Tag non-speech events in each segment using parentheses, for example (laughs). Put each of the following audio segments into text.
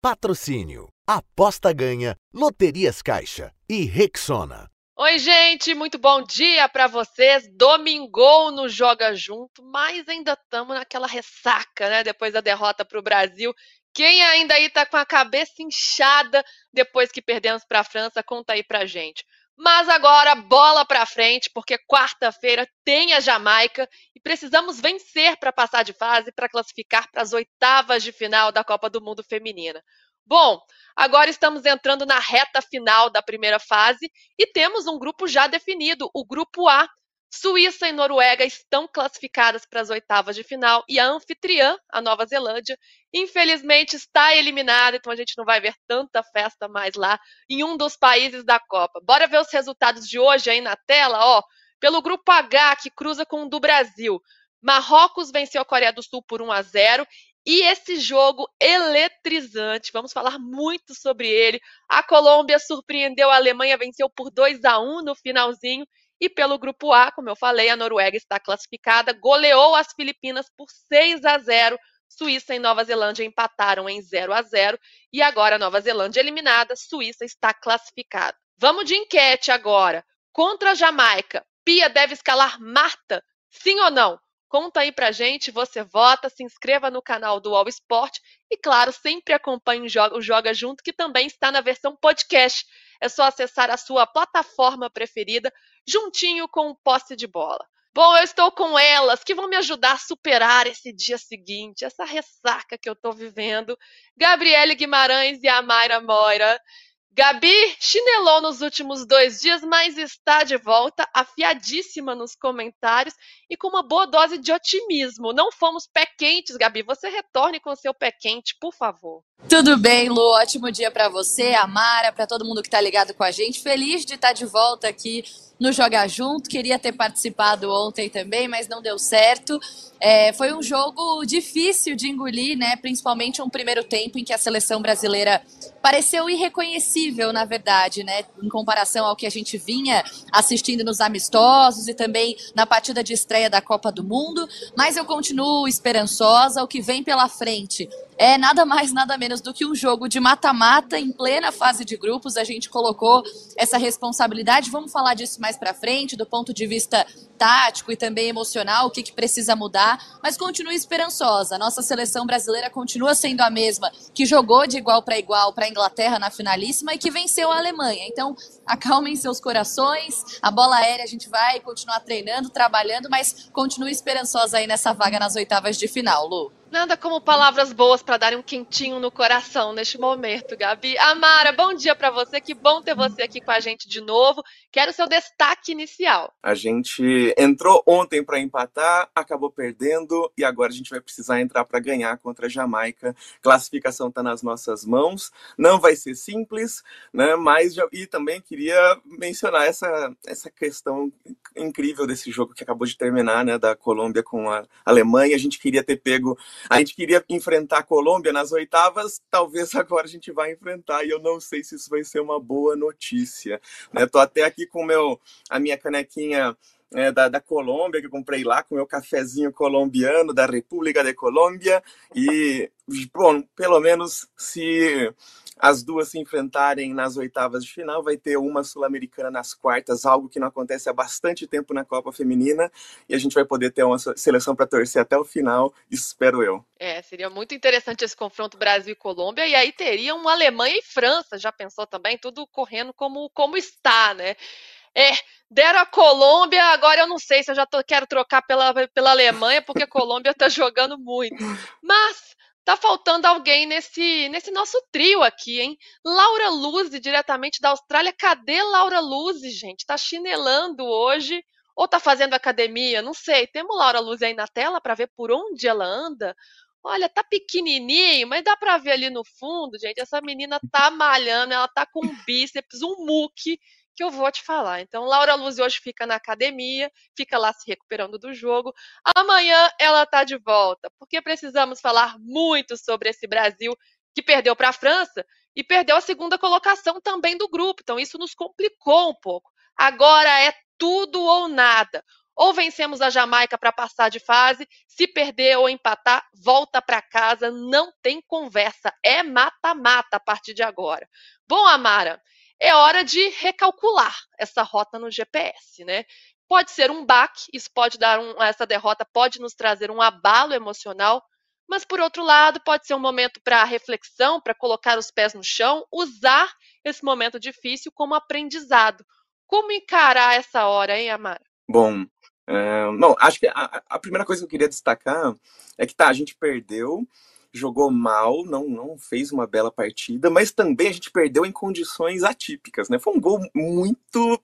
Patrocínio. Aposta ganha. Loterias Caixa. E Rexona. Oi, gente, muito bom dia para vocês. Domingou no Joga Junto, mas ainda estamos naquela ressaca, né? Depois da derrota para o Brasil. Quem ainda aí tá com a cabeça inchada depois que perdemos para a França, conta aí pra gente. Mas agora, bola para frente, porque quarta-feira tem a Jamaica e precisamos vencer para passar de fase para classificar para as oitavas de final da Copa do Mundo Feminina. Bom, agora estamos entrando na reta final da primeira fase e temos um grupo já definido, o grupo A, Suíça e Noruega estão classificadas para as oitavas de final e a anfitriã, a Nova Zelândia, infelizmente está eliminada, então a gente não vai ver tanta festa mais lá em um dos países da Copa. Bora ver os resultados de hoje aí na tela, ó. Pelo grupo H, que cruza com o do Brasil. Marrocos venceu a Coreia do Sul por 1 a 0 e esse jogo eletrizante, vamos falar muito sobre ele. A Colômbia surpreendeu a Alemanha, venceu por 2 a 1 no finalzinho e pelo grupo A, como eu falei, a Noruega está classificada, goleou as Filipinas por 6 a 0. Suíça e Nova Zelândia empataram em 0 a 0 e agora Nova Zelândia eliminada, Suíça está classificada. Vamos de enquete agora. Contra a Jamaica, Pia deve escalar Marta? Sim ou não? Conta aí pra gente, você vota, se inscreva no canal do All Sport e, claro, sempre acompanhe o Joga Junto, que também está na versão podcast. É só acessar a sua plataforma preferida, juntinho com o posse de bola. Bom, eu estou com elas que vão me ajudar a superar esse dia seguinte, essa ressaca que eu estou vivendo. Gabriele Guimarães e a Mayra Moira. Gabi chinelou nos últimos dois dias, mas está de volta, afiadíssima nos comentários e com uma boa dose de otimismo. Não fomos pé quentes, Gabi. Você retorne com seu pé quente, por favor. Tudo bem, Lu. Ótimo dia para você, Amara, para todo mundo que está ligado com a gente. Feliz de estar tá de volta aqui no Jogar Junto. Queria ter participado ontem também, mas não deu certo. É, foi um jogo difícil de engolir, né? Principalmente um primeiro tempo em que a seleção brasileira pareceu irreconhecível, na verdade, né? Em comparação ao que a gente vinha assistindo nos amistosos e também na partida de estreia da Copa do Mundo. Mas eu continuo esperançosa. O que vem pela frente é nada mais, nada menos do que um jogo de mata-mata em plena fase de grupos. A gente colocou essa responsabilidade. Vamos falar disso mais para frente, do ponto de vista tático e também emocional, o que, que precisa mudar, mas continue esperançosa. Nossa seleção brasileira continua sendo a mesma que jogou de igual para igual para a Inglaterra na finalíssima e que venceu a Alemanha. Então, acalmem seus corações. A bola aérea a gente vai continuar treinando, trabalhando, mas continue esperançosa aí nessa vaga nas oitavas de final, Lu. Nada como palavras boas para darem um quentinho no coração neste momento, Gabi. Amara, bom dia para você. Que bom ter você aqui com a gente de novo. Quero seu destaque inicial. A gente entrou ontem para empatar, acabou perdendo e agora a gente vai precisar entrar para ganhar contra a Jamaica. Classificação está nas nossas mãos. Não vai ser simples, né? Mas e também queria mencionar essa essa questão incrível desse jogo que acabou de terminar, né, da Colômbia com a Alemanha. A gente queria ter pego a gente queria enfrentar a Colômbia nas oitavas, talvez (laughs) agora a gente vai enfrentar, e eu não sei se isso vai ser uma boa notícia. Né? Tô até aqui com meu, a minha canequinha é, da, da Colômbia, que eu comprei lá, com meu cafezinho colombiano da República de Colômbia, e, bom, pelo menos se as duas se enfrentarem nas oitavas de final, vai ter uma sul-americana nas quartas, algo que não acontece há bastante tempo na Copa Feminina, e a gente vai poder ter uma seleção para torcer até o final, espero eu. É, seria muito interessante esse confronto Brasil e Colômbia, e aí teria uma Alemanha e França, já pensou também, tudo correndo como, como está, né? É, deram a Colômbia, agora eu não sei se eu já tô, quero trocar pela, pela Alemanha, porque a Colômbia tá jogando muito. Mas Tá faltando alguém nesse, nesse nosso trio aqui, hein? Laura Luzi, diretamente da Austrália. Cadê Laura Luzi, gente? Tá chinelando hoje ou tá fazendo academia? Não sei. Temos Laura Luzi aí na tela para ver por onde ela anda? Olha, tá pequenininho, mas dá para ver ali no fundo, gente. Essa menina tá malhando, ela tá com bíceps, um muque que eu vou te falar. Então, Laura Luz hoje fica na academia, fica lá se recuperando do jogo. Amanhã ela está de volta, porque precisamos falar muito sobre esse Brasil que perdeu para a França e perdeu a segunda colocação também do grupo. Então, isso nos complicou um pouco. Agora é tudo ou nada. Ou vencemos a Jamaica para passar de fase, se perder ou empatar, volta para casa, não tem conversa, é mata-mata a partir de agora. Bom, Amara, é hora de recalcular essa rota no GPS, né? Pode ser um baque, isso pode dar um, essa derrota pode nos trazer um abalo emocional, mas por outro lado, pode ser um momento para reflexão, para colocar os pés no chão, usar esse momento difícil como aprendizado. Como encarar essa hora, hein, Amara? Bom, é, bom acho que a, a, primeira coisa que eu queria destacar é que tá, a gente perdeu, jogou mal, não, não fez uma bela partida, mas também a gente perdeu em condições atípicas, né? Foi um gol muito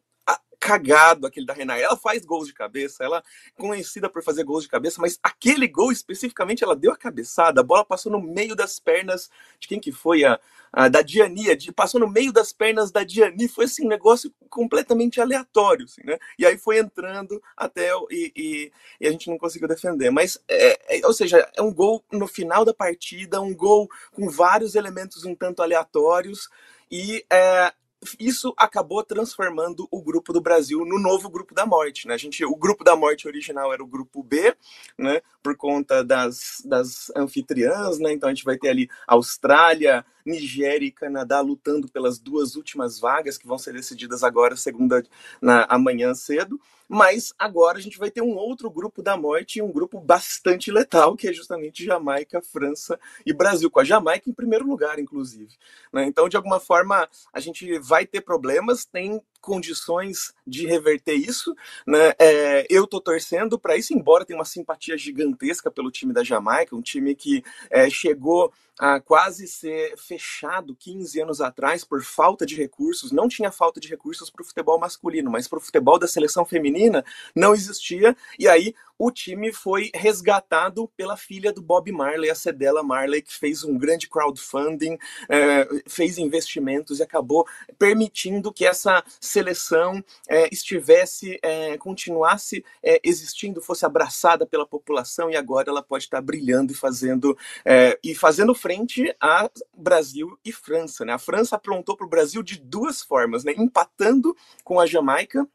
cagado aquele da Renai. Ela faz gols de cabeça, ela é conhecida por fazer gols de cabeça, mas aquele gol especificamente ela deu a cabeçada, a bola passou no meio das pernas de quem que foi a, a da Diani, de, passou no meio das pernas da Diani, foi assim um negócio completamente aleatório, assim, né? E aí foi entrando até e, e, e a gente não conseguiu defender. Mas, é, é, ou seja, é um gol no final da partida, um gol com vários elementos um tanto aleatórios e é, isso acabou transformando o grupo do Brasil no novo grupo da morte, né? A gente, o grupo da morte original era o grupo B, né? Por conta das, das anfitriãs, né? Então a gente vai ter ali Austrália, Nigéria e Canadá lutando pelas duas últimas vagas que vão ser decididas agora, segunda na amanhã cedo. Mas agora a gente vai ter um outro grupo da morte, um grupo bastante letal, que é justamente Jamaica, França e Brasil, com a Jamaica em primeiro lugar, inclusive. Né? Então, de alguma forma, a gente vai ter problemas, tem condições de reverter isso. Né? É, eu tô torcendo para isso, embora tenha uma simpatia gigantesca pelo time da Jamaica, um time que é, chegou a quase ser fechado 15 anos atrás por falta de recursos. Não tinha falta de recursos para o futebol masculino, mas para o futebol da seleção feminina não existia. E aí o time foi resgatado pela filha do Bob Marley, a Cedella Marley, que fez um grande crowdfunding, é, fez investimentos e acabou permitindo que essa seleção é, estivesse, é, continuasse é, existindo, fosse abraçada pela população e agora ela pode estar brilhando e fazendo é, e fazendo frente a Brasil e França. Né? A França aprontou para o Brasil de duas formas, né? empatando com a Jamaica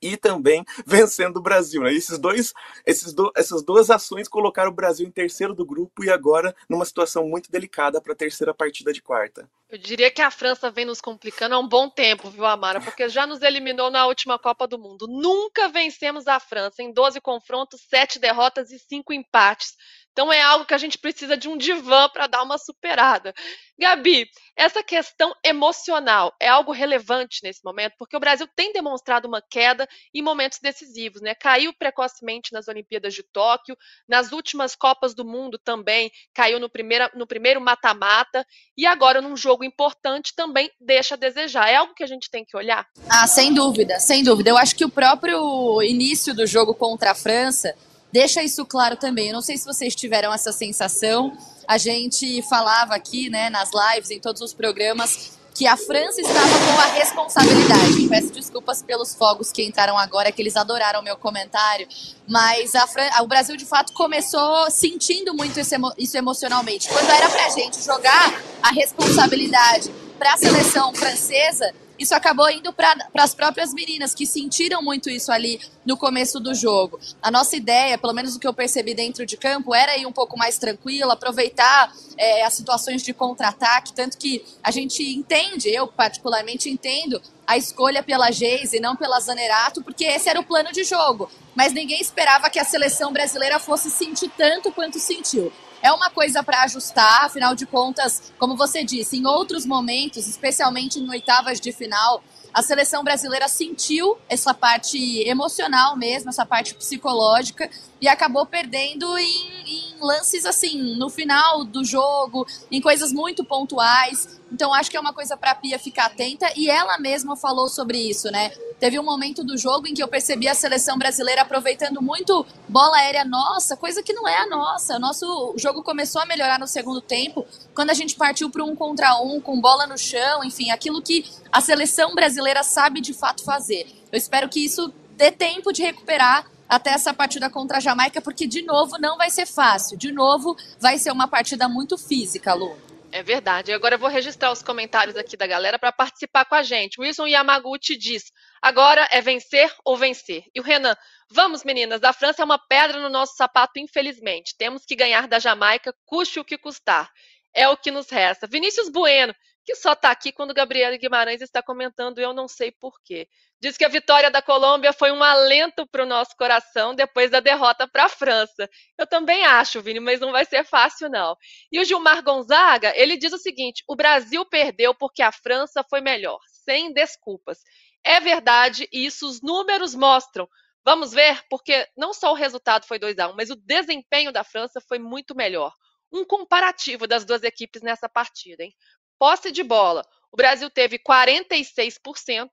e também (laughs) vencendo o Brasil. Né? Esses dois, esses do, essas duas ações colocaram o Brasil em terceiro do grupo e agora numa situação muito delicada para a terceira partida de quarta. Eu diria que a França vem nos complicando há um bom tempo, viu, Amara? Porque já nos eliminou na última Copa do Mundo. Nunca vencemos a França em 12 confrontos, 7 derrotas e 5 empates. Então é algo que a gente precisa de um divã para dar uma superada. Gabi, essa questão emocional é algo relevante nesse momento, porque o Brasil tem demonstrado uma queda em momentos decisivos, né? Caiu precocemente nas Olimpíadas de Tóquio, nas últimas Copas do Mundo também caiu no, primeira, no primeiro mata-mata, e agora num jogo importante também deixa a desejar. É algo que a gente tem que olhar? Ah, sem dúvida, sem dúvida. Eu acho que o próprio início do jogo contra a França deixa isso claro também. Eu não sei se vocês tiveram essa sensação. A gente falava aqui, né, nas lives, em todos os programas, que a França estava com a responsabilidade. Peço desculpas pelos fogos que entraram agora, que eles adoraram meu comentário, mas a Fran... o Brasil de fato começou sentindo muito isso emocionalmente. Quando era pra gente jogar a responsabilidade para a seleção francesa, isso acabou indo para as próprias meninas, que sentiram muito isso ali no começo do jogo. A nossa ideia, pelo menos o que eu percebi dentro de campo, era ir um pouco mais tranquila, aproveitar é, as situações de contra-ataque, tanto que a gente entende, eu particularmente entendo, a escolha pela Geise e não pela Zanerato, porque esse era o plano de jogo. Mas ninguém esperava que a seleção brasileira fosse sentir tanto quanto sentiu. É uma coisa para ajustar, afinal de contas, como você disse, em outros momentos, especialmente em oitavas de final, a seleção brasileira sentiu essa parte emocional mesmo, essa parte psicológica, e acabou perdendo em, em, lances assim, no final do jogo, em coisas muito pontuais. Então acho que é uma coisa para a Pia ficar atenta e ela mesma falou sobre isso, né? Teve um momento do jogo em que eu percebi a seleção brasileira aproveitando muito bola aérea nossa, coisa que não é a nossa. O nosso jogo começou a melhorar no segundo tempo, quando a gente partiu para um contra um, com bola no chão, enfim, aquilo que a seleção brasileira sabe de fato fazer. Eu espero que isso dê tempo de recuperar até essa partida contra a Jamaica, porque de novo não vai ser fácil. De novo vai ser uma partida muito física, Lu. É verdade. Agora eu vou registrar os comentários aqui da galera para participar com a gente. Wilson Yamaguchi diz: agora é vencer ou vencer. E o Renan, vamos meninas, a França é uma pedra no nosso sapato, infelizmente. Temos que ganhar da Jamaica, custe o que custar. É o que nos resta. Vinícius Bueno, que só está aqui quando Gabriela Guimarães está comentando, eu não sei porquê. Diz que a vitória da Colômbia foi um alento para o nosso coração depois da derrota para a França. Eu também acho, Vini, mas não vai ser fácil, não. E o Gilmar Gonzaga, ele diz o seguinte: o Brasil perdeu porque a França foi melhor, sem desculpas. É verdade, e isso os números mostram. Vamos ver, porque não só o resultado foi 2 a 1 mas o desempenho da França foi muito melhor. Um comparativo das duas equipes nessa partida, hein? Posse de bola. O Brasil teve 46%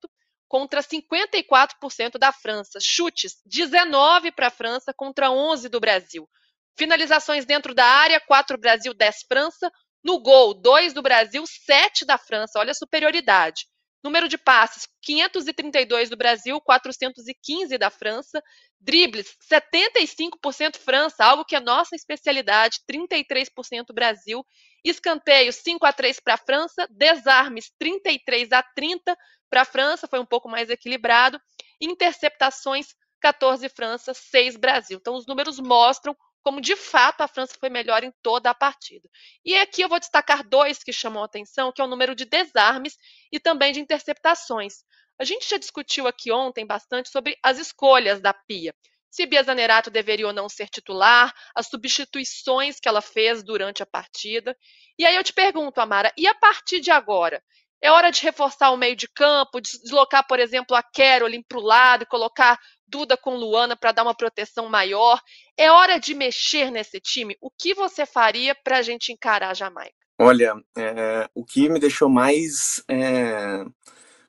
contra 54% da França. Chutes, 19 para a França contra 11 do Brasil. Finalizações dentro da área, 4 Brasil, 10 França. No gol, 2 do Brasil, 7 da França. Olha a superioridade. Número de passes, 532 do Brasil, 415 da França. Dribles, 75% França, algo que é nossa especialidade, 33% Brasil. Escanteios, 5 a 3 para a França. Desarmes, 33 a 30 para a França, foi um pouco mais equilibrado. Interceptações, 14 França, 6 Brasil. Então, os números mostram como de fato a França foi melhor em toda a partida. E aqui eu vou destacar dois que chamam a atenção, que é o número de desarmes e também de interceptações. A gente já discutiu aqui ontem bastante sobre as escolhas da Pia. Se Bia Zanerato deveria ou não ser titular, as substituições que ela fez durante a partida. E aí eu te pergunto, Amara, e a partir de agora? É hora de reforçar o meio de campo, deslocar, por exemplo, a Carolyn para o lado e colocar Duda com Luana para dar uma proteção maior. É hora de mexer nesse time. O que você faria para a gente encarar a Jamaica? Olha, é, o que me deixou mais é,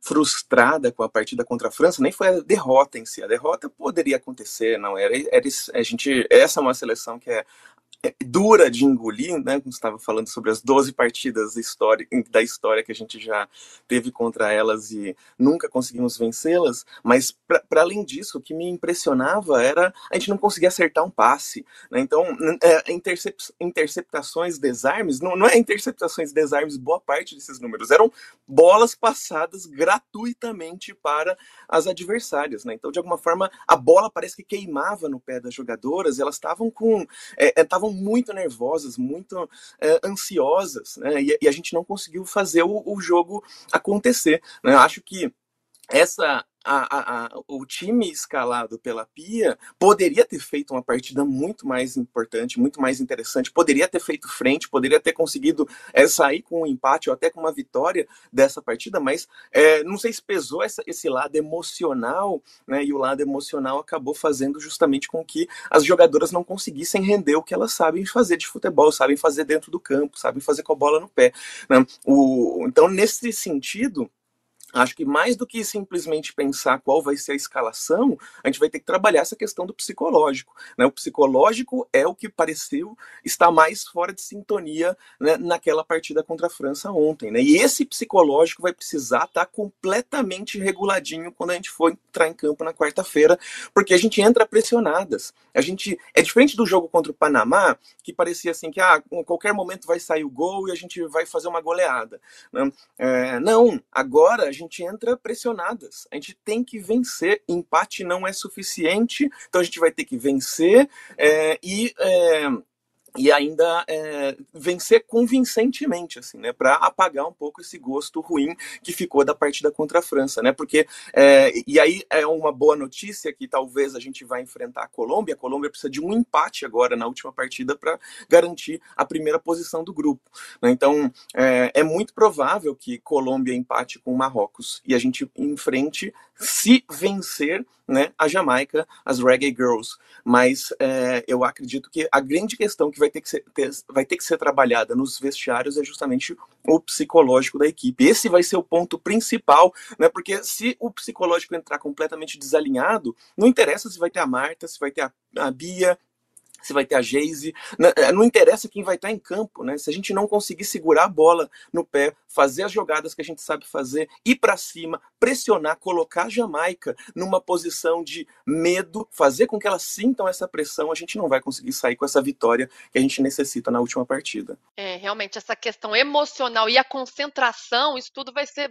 frustrada com a partida contra a França nem foi a derrota em si. A derrota poderia acontecer, não era. era a gente, essa é uma seleção que é dura de engolir, né? Como estava falando sobre as 12 partidas da história que a gente já teve contra elas e nunca conseguimos vencê-las. Mas, para além disso, o que me impressionava era a gente não conseguir acertar um passe. Né? Então, é, intercep interceptações, desarmes, não, não é interceptações, desarmes, boa parte desses números eram bolas passadas gratuitamente para as adversárias. Né? Então, de alguma forma, a bola parece que queimava no pé das jogadoras, elas estavam com. estavam é, muito nervosas, muito é, ansiosas, né? E, e, a gente não conseguiu fazer o, o jogo acontecer. Né? Acho que essa a, a, o time escalado pela Pia poderia ter feito uma partida muito mais importante, muito mais interessante, poderia ter feito frente, poderia ter conseguido é, sair com um empate ou até com uma vitória dessa partida, mas é, não sei se pesou essa, esse lado emocional, né? E o lado emocional acabou fazendo justamente com que as jogadoras não conseguissem render o que elas sabem fazer de futebol, sabem fazer dentro do campo, sabem fazer com a bola no pé. Né? O, então, nesse sentido, Acho que mais do que simplesmente pensar qual vai ser a escalação, a gente vai ter que trabalhar essa questão do psicológico. Né? O psicológico é o que pareceu estar mais fora de sintonia né, naquela partida contra a França ontem. Né? E esse psicológico vai precisar estar completamente reguladinho quando a gente for entrar em campo na quarta-feira, porque a gente entra pressionadas. A gente é diferente do jogo contra o Panamá, que parecia assim que ah, a qualquer momento vai sair o gol e a gente vai fazer uma goleada. Né? É, não, agora a gente gente entra pressionadas. A gente tem que vencer. Empate não é suficiente, então a gente vai ter que vencer é, e é, e ainda é, vencer convincentemente, assim, né, para apagar um pouco esse gosto ruim que ficou da partida contra a França, né, porque é, e aí é uma boa notícia que talvez a gente vai enfrentar a Colômbia. A Colômbia precisa de um empate agora na última partida para garantir a primeira posição do grupo. Né? Então é, é muito provável que Colômbia empate com Marrocos e a gente enfrente se vencer né, a Jamaica, as Reggae Girls. Mas é, eu acredito que a grande questão que vai ter que, ser, ter, vai ter que ser trabalhada nos vestiários é justamente o psicológico da equipe. Esse vai ser o ponto principal, né, porque se o psicológico entrar completamente desalinhado, não interessa se vai ter a Marta, se vai ter a, a Bia, se vai ter a Geise. Não, é, não, interessa quem vai estar em campo, né? Se a gente não conseguir segurar a bola no pé, fazer as jogadas que a gente sabe fazer, ir para cima, pressionar, colocar a Jamaica numa posição de medo, fazer com que elas sintam essa pressão, a gente não vai conseguir sair com essa vitória que a gente necessita na última partida. É, realmente, essa questão emocional e a concentração, isso tudo vai ser.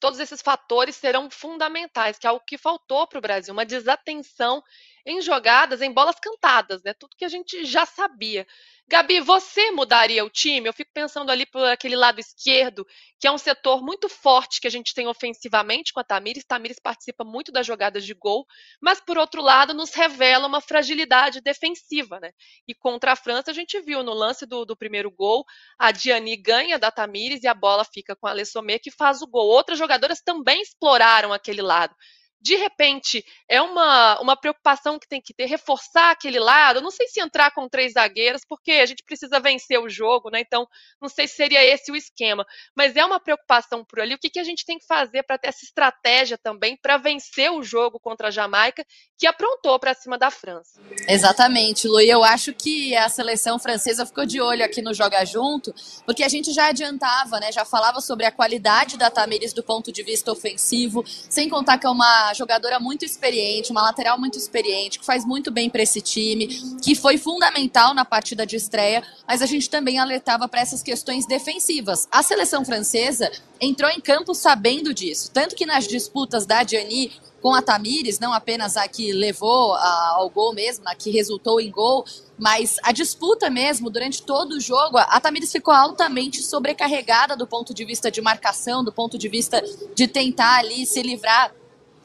Todos esses fatores serão fundamentais, que é o que faltou para o Brasil, uma desatenção em jogadas, em bolas cantadas, né? Tudo que a gente já sabia. Gabi, você mudaria o time? Eu fico pensando ali por aquele lado esquerdo, que é um setor muito forte que a gente tem ofensivamente com a Tamires. Tamires participa muito das jogadas de gol, mas por outro lado nos revela uma fragilidade defensiva, né? E contra a França a gente viu no lance do, do primeiro gol, a Diani ganha da Tamires e a bola fica com a Alessomé que faz o gol. Outras jogadoras também exploraram aquele lado de repente é uma, uma preocupação que tem que ter, reforçar aquele lado. não sei se entrar com três zagueiras, porque a gente precisa vencer o jogo, né? Então, não sei se seria esse o esquema. Mas é uma preocupação por ali. O que, que a gente tem que fazer para ter essa estratégia também para vencer o jogo contra a Jamaica, que aprontou para cima da França? Exatamente, Lu. Eu acho que a seleção francesa ficou de olho aqui no Joga Junto, porque a gente já adiantava, né? Já falava sobre a qualidade da Tamires do ponto de vista ofensivo, sem contar que é uma jogadora muito experiente, uma lateral muito experiente, que faz muito bem para esse time, que foi fundamental na partida de estreia, mas a gente também alertava para essas questões defensivas. A seleção francesa entrou em campo sabendo disso, tanto que nas disputas da Diani com a Tamires, não apenas a que levou ao gol mesmo, a que resultou em gol, mas a disputa mesmo, durante todo o jogo, a Tamires ficou altamente sobrecarregada do ponto de vista de marcação, do ponto de vista de tentar ali se livrar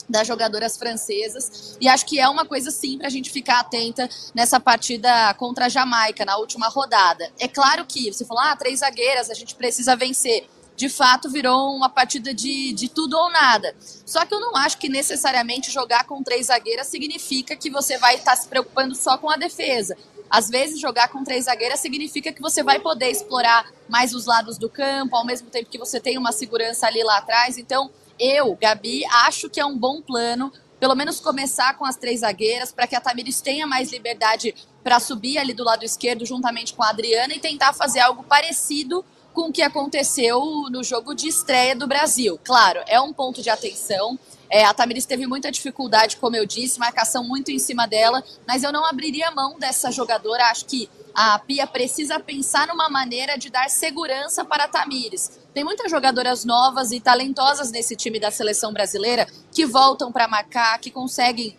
das jogadoras francesas. E acho que é uma coisa sim para a gente ficar atenta nessa partida contra a Jamaica, na última rodada. É claro que você falou, ah, três zagueiras, a gente precisa vencer. De fato, virou uma partida de, de tudo ou nada. Só que eu não acho que necessariamente jogar com três zagueiras significa que você vai estar tá se preocupando só com a defesa. Às vezes, jogar com três zagueiras significa que você vai poder explorar mais os lados do campo, ao mesmo tempo que você tem uma segurança ali lá atrás. Então, eu, Gabi, acho que é um bom plano, pelo menos começar com as três zagueiras, para que a Tamires tenha mais liberdade para subir ali do lado esquerdo juntamente com a Adriana e tentar fazer algo parecido com o que aconteceu no jogo de estreia do Brasil. Claro, é um ponto de atenção. É, a Tamires teve muita dificuldade, como eu disse, marcação muito em cima dela, mas eu não abriria mão dessa jogadora. Acho que a Pia precisa pensar numa maneira de dar segurança para a Tamires. Tem muitas jogadoras novas e talentosas nesse time da seleção brasileira que voltam para marcar, que conseguem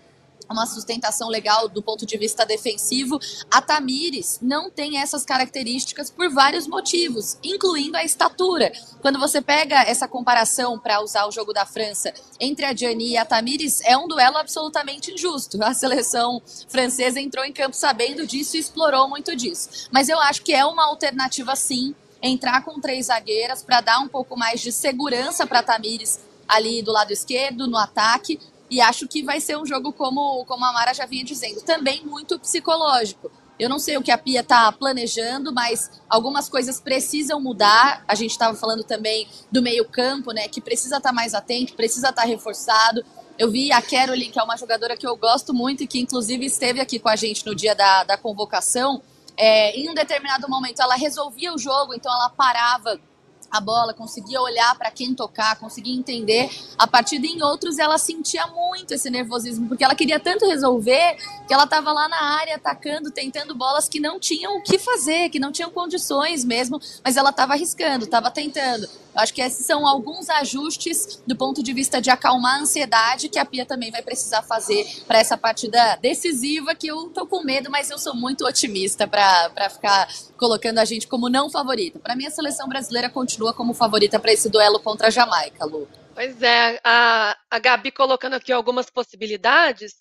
uma sustentação legal do ponto de vista defensivo. A Tamires não tem essas características por vários motivos, incluindo a estatura. Quando você pega essa comparação para usar o jogo da França entre a Gianni e a Tamires, é um duelo absolutamente injusto. A seleção francesa entrou em campo sabendo disso e explorou muito disso. Mas eu acho que é uma alternativa sim entrar com três zagueiras para dar um pouco mais de segurança para Tamires ali do lado esquerdo, no ataque, e acho que vai ser um jogo, como, como a Mara já vinha dizendo, também muito psicológico. Eu não sei o que a Pia está planejando, mas algumas coisas precisam mudar. A gente estava falando também do meio-campo, né? Que precisa estar tá mais atento, precisa estar tá reforçado. Eu vi a Caroline, que é uma jogadora que eu gosto muito e que, inclusive, esteve aqui com a gente no dia da, da convocação. É, em um determinado momento, ela resolvia o jogo, então ela parava a bola, conseguia olhar para quem tocar, conseguia entender a partida. Em outros, ela sentia muito esse nervosismo, porque ela queria tanto resolver que ela estava lá na área atacando, tentando bolas que não tinham o que fazer, que não tinham condições mesmo, mas ela estava arriscando, estava tentando. Acho que esses são alguns ajustes do ponto de vista de acalmar a ansiedade que a Pia também vai precisar fazer para essa partida decisiva, que eu tô com medo, mas eu sou muito otimista para ficar colocando a gente como não favorita. Para mim, a seleção brasileira continua como favorita para esse duelo contra a Jamaica, Lu. Pois é, a, a Gabi colocando aqui algumas possibilidades.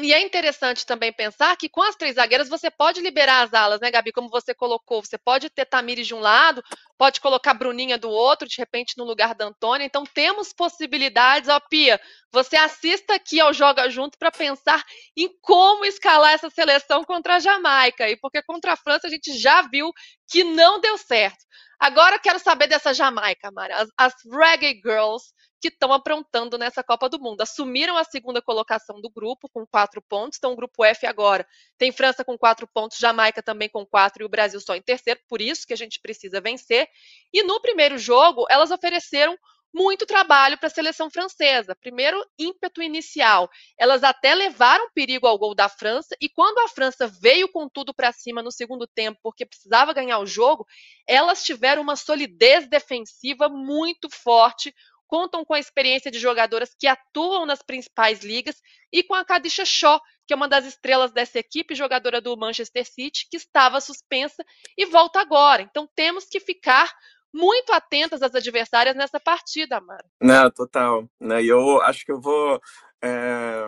E é interessante também pensar que com as três zagueiras você pode liberar as alas, né, Gabi? Como você colocou, você pode ter Tamires de um lado, pode colocar Bruninha do outro, de repente no lugar da Antônia. Então temos possibilidades. Ó, Pia, você assista aqui ao Joga Junto para pensar em como escalar essa seleção contra a Jamaica. E porque contra a França a gente já viu que não deu certo. Agora quero saber dessa Jamaica, Mara. As, as Reggae Girls que estão aprontando nessa Copa do Mundo. Assumiram a segunda colocação do grupo com quatro pontos. Então, o grupo F agora tem França com quatro pontos, Jamaica também com quatro e o Brasil só em terceiro. Por isso que a gente precisa vencer. E no primeiro jogo, elas ofereceram muito trabalho para a seleção francesa. Primeiro, ímpeto inicial. Elas até levaram perigo ao gol da França e quando a França veio com tudo para cima no segundo tempo, porque precisava ganhar o jogo, elas tiveram uma solidez defensiva muito forte, contam com a experiência de jogadoras que atuam nas principais ligas e com a Kadisha Shaw, que é uma das estrelas dessa equipe, jogadora do Manchester City, que estava suspensa e volta agora. Então temos que ficar muito atentas às adversárias nessa partida, Amara. Não, total. Né? E eu acho que eu vou. É...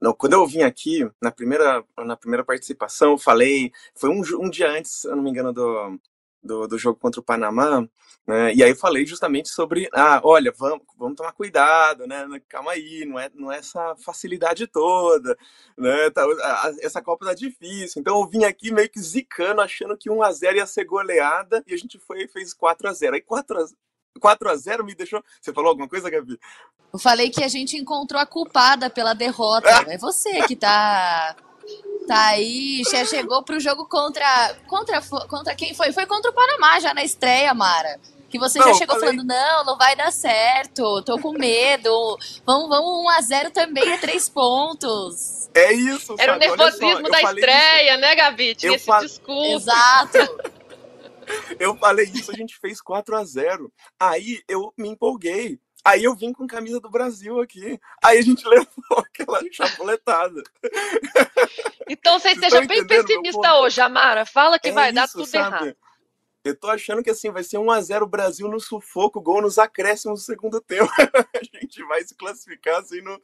Não, quando eu vim aqui, na primeira, na primeira participação, eu falei. Foi um, um dia antes, se eu não me engano, do, do, do jogo contra o Panamá, né? E aí eu falei justamente sobre, ah, olha, vamos, vamos tomar cuidado, né? Calma aí, não é, não é essa facilidade toda, né? Tá, essa Copa tá difícil. Então eu vim aqui meio que zicando, achando que 1 a 0 ia ser goleada, e a gente foi e fez 4 a 0 Aí 4 a 4 a 0 me deixou. Você falou alguma coisa, Gabi? Eu falei que a gente encontrou a culpada pela derrota. (laughs) É você que tá Tá aí, já chegou pro jogo contra, contra. Contra quem foi? Foi contra o Panamá já na estreia, Mara. Que você não, já chegou falei... falando, não, não vai dar certo, tô com medo. Vamos, vamos 1x0 também, é três pontos. É isso, Era o nervosismo só, da estreia, isso. né, Gabi? Tinha eu esse fal... discurso. Exato. (laughs) eu falei isso, a gente fez 4 a 0 Aí eu me empolguei. Aí eu vim com camisa do Brasil aqui. Aí a gente (laughs) levou aquela chapuletada. Então você seja bem pessimista hoje, Amara. Fala que é vai isso, dar tudo sabe? errado. Eu tô achando que assim vai ser 1 a 0 Brasil no sufoco, gol nos acréscimos do segundo tempo. (laughs) a gente vai se classificar assim no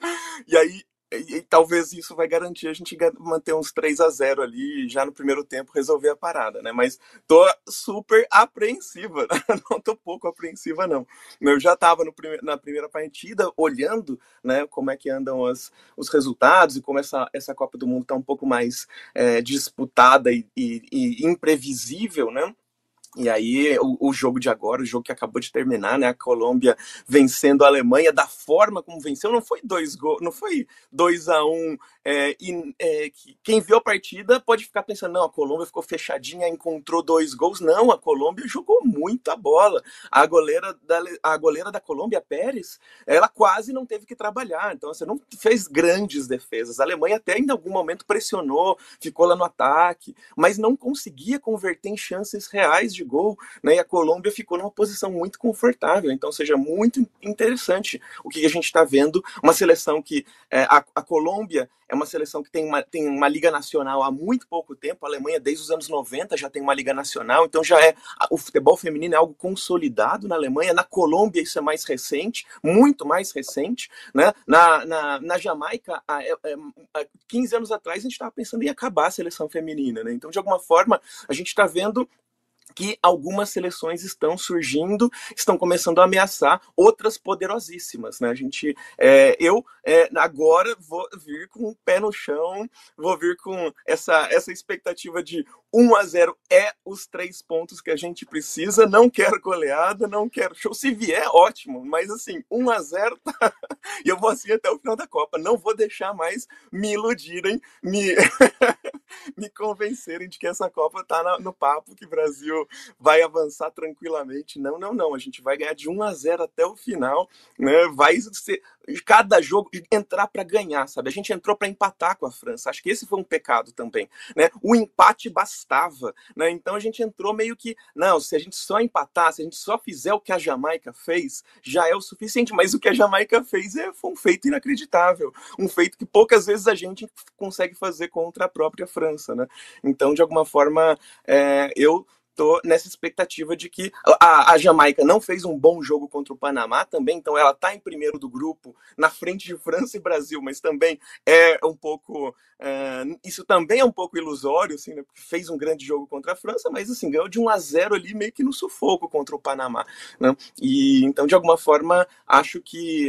E aí e, e, talvez isso vai garantir a gente manter uns 3 a 0 ali já no primeiro tempo resolver a parada, né? Mas tô super apreensiva, (laughs) não tô pouco apreensiva não. Eu já estava prime na primeira partida olhando, né, como é que andam as, os resultados e como essa, essa Copa do Mundo tá um pouco mais é, disputada e, e, e imprevisível, né? E aí, o, o, jogo de agora, o jogo que acabou de terminar, né? A Colômbia vencendo a Alemanha da forma como venceu, não foi dois gols, não foi 2 a 1 um, é, é, quem viu a partida pode ficar pensando, não, a Colômbia ficou fechadinha, encontrou dois gols. Não, a Colômbia jogou muita bola. A goleira da, a goleira da Colômbia, Pérez, ela quase não teve que trabalhar. Então, você não fez grandes defesas. A Alemanha até em algum momento pressionou, ficou lá no ataque, mas não conseguia converter em chances reais de gol, né? E a Colômbia ficou numa posição muito confortável. Então, seja muito interessante o que a gente está vendo. Uma seleção que é, a, a Colômbia é uma seleção que tem uma, tem uma liga nacional há muito pouco tempo. A Alemanha, desde os anos 90, já tem uma liga nacional, então já é. O futebol feminino é algo consolidado na Alemanha. Na Colômbia, isso é mais recente, muito mais recente. Né? Na, na, na Jamaica, há, há 15 anos atrás, a gente estava pensando em acabar a seleção feminina. Né? Então, de alguma forma, a gente está vendo que algumas seleções estão surgindo, estão começando a ameaçar outras poderosíssimas, né? A gente, é, eu é, agora vou vir com o pé no chão, vou vir com essa essa expectativa de 1 a 0 é os três pontos que a gente precisa. Não quero goleada, não quero show. Se vier, ótimo, mas assim, 1 a 0 tá... (laughs) eu vou assim até o final da Copa. Não vou deixar mais me iludirem, me (laughs) (laughs) me convencerem de que essa Copa tá no papo que o Brasil vai avançar tranquilamente. Não, não, não. A gente vai ganhar de 1 a 0 até o final, né? Vai ser cada jogo entrar para ganhar, sabe? A gente entrou para empatar com a França. Acho que esse foi um pecado também, né? O empate bastava, né? Então a gente entrou meio que, não, se a gente só empatar, se a gente só fizer o que a Jamaica fez, já é o suficiente, mas o que a Jamaica fez é foi um feito inacreditável, um feito que poucas vezes a gente consegue fazer contra a própria França, né? Então, de alguma forma, é, eu tô nessa expectativa de que a, a, Jamaica não fez um bom jogo contra o Panamá também, então ela está em primeiro do grupo, na frente de França e Brasil, mas também é um pouco. É, isso também é um pouco ilusório, assim, né, porque fez um grande jogo contra a França, mas assim, ganhou de 1 a 0 ali meio que no sufoco contra o Panamá. Né? E então, de alguma forma, acho que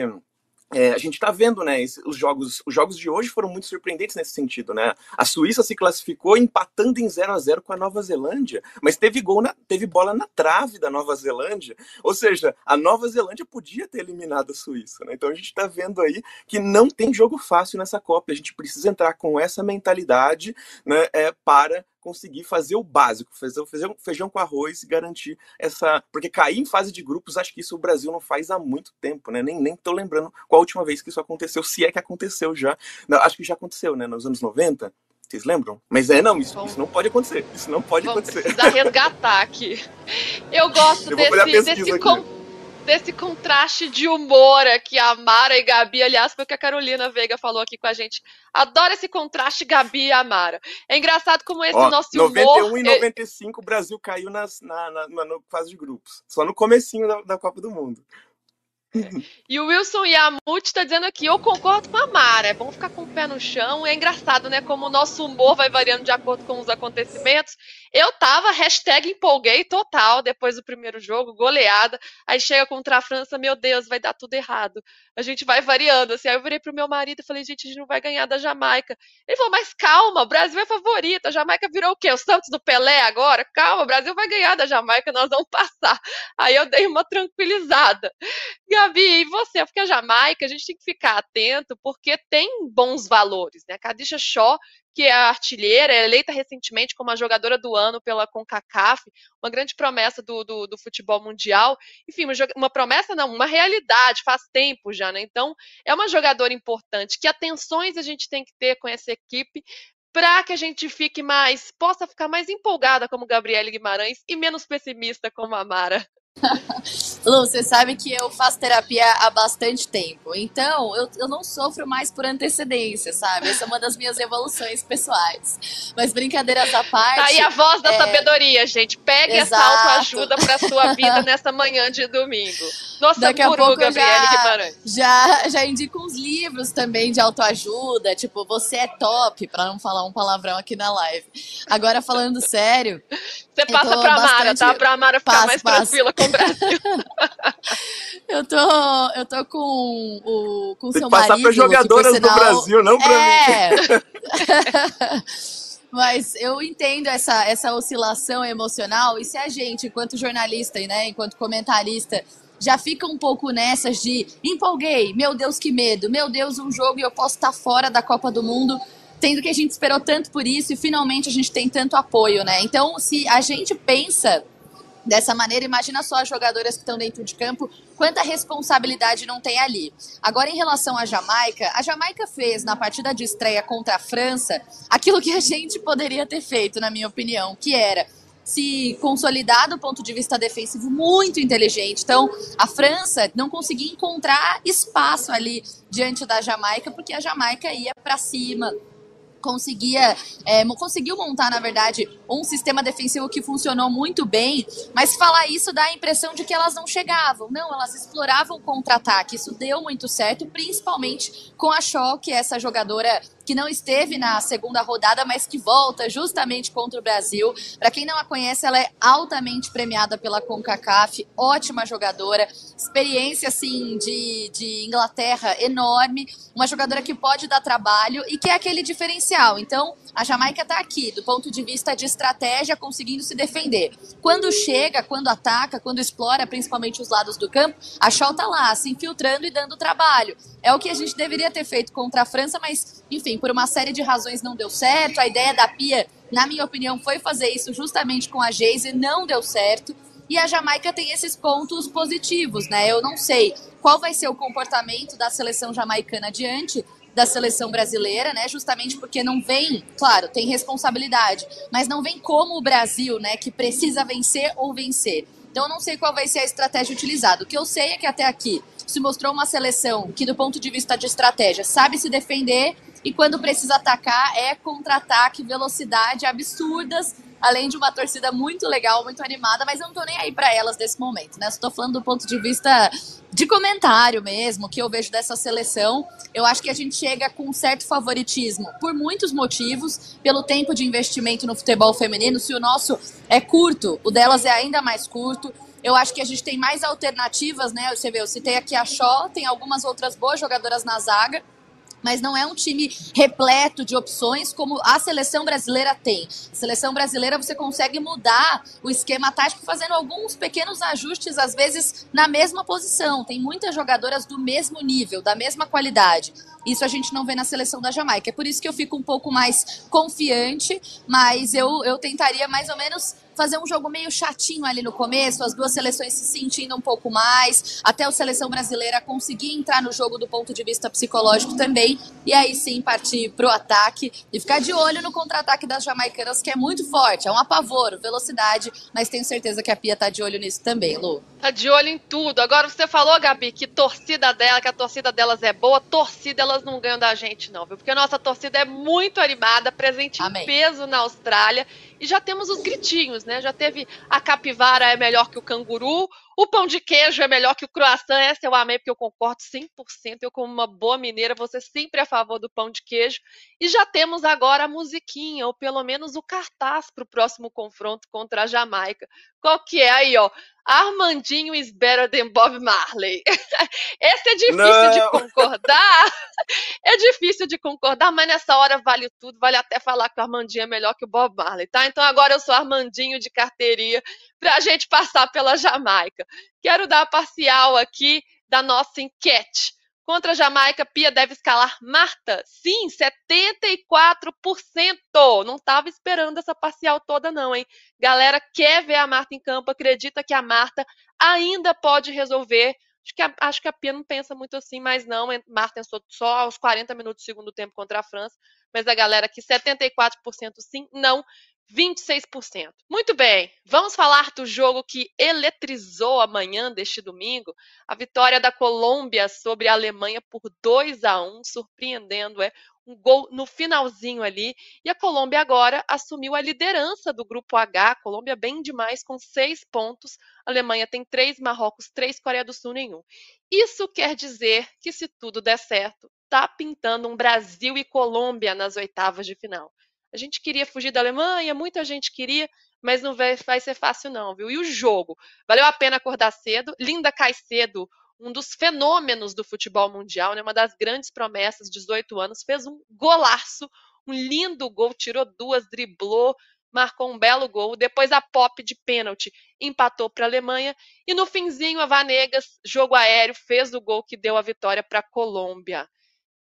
é, a gente está vendo, né? Esse, os jogos, os jogos de hoje foram muito surpreendentes nesse sentido, né? A Suíça se classificou empatando em 0 a 0 com a Nova Zelândia, mas teve gol, na, teve bola na trave da Nova Zelândia. Ou seja, a Nova Zelândia podia ter eliminado a Suíça, né? Então a gente está vendo aí que não tem jogo fácil nessa Copa. A gente precisa entrar com essa mentalidade, né? É, para conseguir fazer o básico, fazer o feijão, feijão com arroz e garantir essa. Porque cair em fase de grupos, acho que isso o Brasil não faz há muito tempo, né? Nem, nem tô lembrando qual a última vez que isso aconteceu, se é que aconteceu já. Não, acho que já aconteceu, né? Nos anos 90. Vocês lembram? Mas é, não, isso, isso não pode acontecer. Isso não pode Vamos acontecer. Precisar resgatar aqui. Eu gosto Eu desse, desse, desse contraste de humor aqui, a Mara e Gabi, aliás, foi o que a Carolina Veiga falou aqui com a gente. Adoro esse contraste, Gabi e Amara. É engraçado como esse Ó, nosso 91 humor. e 95 o Brasil caiu nas, na, na, na, no fase de grupos. Só no comecinho da, da Copa do Mundo. (laughs) E o Wilson Yamuti tá dizendo aqui, eu concordo com a Mara, é bom ficar com o pé no chão. É engraçado, né? Como o nosso humor vai variando de acordo com os acontecimentos. Eu tava, hashtag empolguei total depois do primeiro jogo, goleada. Aí chega contra a França, meu Deus, vai dar tudo errado. A gente vai variando, assim. Aí eu virei pro meu marido e falei, gente, a gente não vai ganhar da Jamaica. Ele falou, mas calma, o Brasil é favorito. A Jamaica virou o quê? O Santos do Pelé agora? Calma, o Brasil vai ganhar da Jamaica, nós vamos passar. Aí eu dei uma tranquilizada. Gabi, e você? Porque a Jamaica, a gente tem que ficar atento, porque tem bons valores, né? Kadisha Shaw, que é a artilheira, é eleita recentemente como a jogadora do ano pela CONCACAF, uma grande promessa do, do, do futebol mundial. Enfim, uma, uma, promessa não, uma realidade, faz tempo já, né? Então, é uma jogadora importante. Que atenções a gente tem que ter com essa equipe para que a gente fique mais, possa ficar mais empolgada como Gabriele Guimarães e menos pessimista como a Mara. (laughs) Lu, você sabe que eu faço terapia há bastante tempo, então eu, eu não sofro mais por antecedência, sabe? Essa é uma das minhas evoluções pessoais. Mas brincadeiras à parte. Tá aí a voz da é... sabedoria, gente. Pegue Exato. essa autoajuda pra sua vida (laughs) nessa manhã de domingo. Nossa, Daqui a pouco Gabriele já, Guimarães. Já, já indico uns livros também de autoajuda, tipo, você é top, pra não falar um palavrão aqui na live. Agora, falando sério. Você passa pra bastante... Mara, tá? Pra Mara ficar passo, mais passo. tranquila com o Brasil. (laughs) eu tô, eu tô com o com Tem seu que passar marido. para jogadoras sinal... do Brasil, não para é... mim. (laughs) (laughs) Mas eu entendo essa, essa oscilação emocional, e se a gente, enquanto jornalista e né, enquanto comentarista, já fica um pouco nessas de empolguei, meu Deus, que medo, meu Deus, um jogo e eu posso estar fora da Copa do Mundo, tendo que a gente esperou tanto por isso e finalmente a gente tem tanto apoio, né? Então, se a gente pensa dessa maneira, imagina só as jogadoras que estão dentro de campo, quanta responsabilidade não tem ali. Agora, em relação à Jamaica, a Jamaica fez na partida de estreia contra a França aquilo que a gente poderia ter feito, na minha opinião, que era se consolidar do ponto de vista defensivo muito inteligente. Então, a França não conseguia encontrar espaço ali diante da Jamaica, porque a Jamaica ia para cima, conseguia é, conseguiu montar, na verdade, um sistema defensivo que funcionou muito bem, mas falar isso dá a impressão de que elas não chegavam. Não, elas exploravam contra-ataque. Isso deu muito certo, principalmente com a Shaw, que é essa jogadora que não esteve na segunda rodada, mas que volta justamente contra o Brasil. Para quem não a conhece, ela é altamente premiada pela CONCACAF, ótima jogadora, experiência assim de, de Inglaterra enorme, uma jogadora que pode dar trabalho e que é aquele diferencial. Então, a Jamaica está aqui, do ponto de vista de estratégia, conseguindo se defender. Quando chega, quando ataca, quando explora principalmente os lados do campo, a Shaw está lá, se infiltrando e dando trabalho. É o que a gente deveria ter feito contra a França, mas, enfim, por uma série de razões não deu certo. A ideia da Pia, na minha opinião, foi fazer isso justamente com a Geise, não deu certo. E a Jamaica tem esses pontos positivos, né? Eu não sei qual vai ser o comportamento da seleção jamaicana diante da seleção brasileira, né? Justamente porque não vem, claro, tem responsabilidade, mas não vem como o Brasil, né? Que precisa vencer ou vencer. Então eu não sei qual vai ser a estratégia utilizada. O que eu sei é que até aqui se mostrou uma seleção que, do ponto de vista de estratégia, sabe se defender e quando precisa atacar é contra-ataque, velocidade absurdas, além de uma torcida muito legal, muito animada, mas eu não tô nem aí para elas nesse momento, né? Estou falando do ponto de vista de comentário mesmo, que eu vejo dessa seleção. Eu acho que a gente chega com um certo favoritismo por muitos motivos, pelo tempo de investimento no futebol feminino. Se o nosso é curto, o delas é ainda mais curto. Eu acho que a gente tem mais alternativas, né? Você vê, eu citei aqui a Shaw, tem algumas outras boas jogadoras na zaga mas não é um time repleto de opções como a seleção brasileira tem. A seleção brasileira você consegue mudar o esquema tático fazendo alguns pequenos ajustes, às vezes na mesma posição. Tem muitas jogadoras do mesmo nível, da mesma qualidade. Isso a gente não vê na seleção da Jamaica. É por isso que eu fico um pouco mais confiante, mas eu, eu tentaria mais ou menos fazer um jogo meio chatinho ali no começo, as duas seleções se sentindo um pouco mais, até a seleção brasileira conseguir entrar no jogo do ponto de vista psicológico também, e aí sim partir pro ataque e ficar de olho no contra-ataque das jamaicanas, que é muito forte, é um apavoro, velocidade, mas tenho certeza que a Pia tá de olho nisso também, Lu. Tá de olho em tudo. Agora você falou, Gabi, que torcida dela, que a torcida delas é boa, torcida elas não ganham da gente não, viu? Porque a nossa torcida é muito animada, presente Amém. em peso na Austrália, e já temos os gritinhos, né? Já teve a capivara é melhor que o canguru, o pão de queijo é melhor que o croissant. Essa eu amei porque eu concordo 100%. Eu, como uma boa mineira, vou ser sempre a favor do pão de queijo. E já temos agora a musiquinha, ou pelo menos o cartaz para o próximo confronto contra a Jamaica. Qual que é aí, ó? Armandinho is better than Bob Marley. (laughs) Esse é difícil Não. de concordar. (laughs) É difícil de concordar, mas nessa hora vale tudo. Vale até falar que o Armandinho é melhor que o Bob Marley, tá? Então agora eu sou Armandinho de carteirinha para a gente passar pela Jamaica. Quero dar a parcial aqui da nossa enquete. Contra a Jamaica, Pia deve escalar Marta? Sim, 74%. Não estava esperando essa parcial toda, não, hein? Galera quer ver a Marta em campo, acredita que a Marta ainda pode resolver. Acho que a, acho que a Pia não pensa muito assim, mas não. Marta entrou só aos 40 minutos do segundo tempo contra a França. Mas a galera aqui, 74% sim, não. 26%. Muito bem, vamos falar do jogo que eletrizou a manhã deste domingo, a vitória da Colômbia sobre a Alemanha por 2 a 1, surpreendendo é um gol no finalzinho ali, e a Colômbia agora assumiu a liderança do grupo H, a Colômbia bem demais com seis pontos, a Alemanha tem três, Marrocos três, Coreia do Sul nenhum. Isso quer dizer que se tudo der certo, tá pintando um Brasil e Colômbia nas oitavas de final. A gente queria fugir da Alemanha, muita gente queria, mas não vai, vai ser fácil não, viu? E o jogo? Valeu a pena acordar cedo. Linda Caicedo, um dos fenômenos do futebol mundial, né? uma das grandes promessas, 18 anos, fez um golaço, um lindo gol, tirou duas, driblou, marcou um belo gol. Depois a Pop de pênalti empatou para a Alemanha. E no finzinho, a Vanegas, jogo aéreo, fez o gol que deu a vitória para a Colômbia.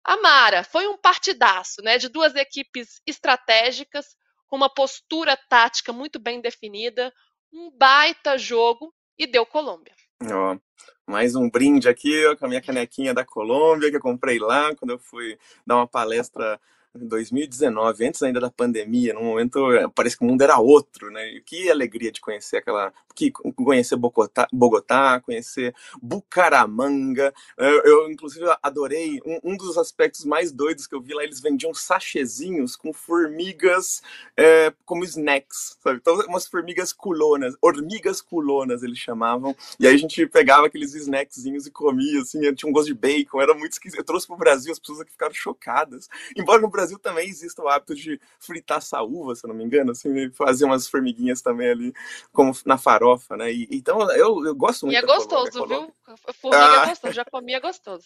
Amara, foi um partidaço, né, de duas equipes estratégicas, com uma postura tática muito bem definida, um baita jogo e deu Colômbia. Oh, mais um brinde aqui com a minha canequinha da Colômbia que eu comprei lá quando eu fui dar uma palestra 2019, antes ainda da pandemia, num momento eh, parece que o mundo era outro, né? Que alegria de conhecer aquela, que conhecer Bogotá, Bogotá conhecer Bucaramanga. Eu, eu inclusive adorei um, um, dos aspectos mais doidos que eu vi lá, eles vendiam sachezinhos com formigas é, como snacks, sabe? Então umas formigas culonas, hormigas culonas eles chamavam. E aí a gente pegava aqueles snackzinhos e comia assim, tinha um gosto de bacon, era muito esquisito. Eu trouxe para o Brasil, as pessoas aqui ficaram chocadas. Embora no Brasil Brasil também existe o hábito de fritar saúva, se eu não me engano, assim, fazer umas formiguinhas também ali, como na farofa, né? E, então eu, eu gosto muito. E é gostoso, viu? Formiga é ah. é gostoso, já comi, é gostoso.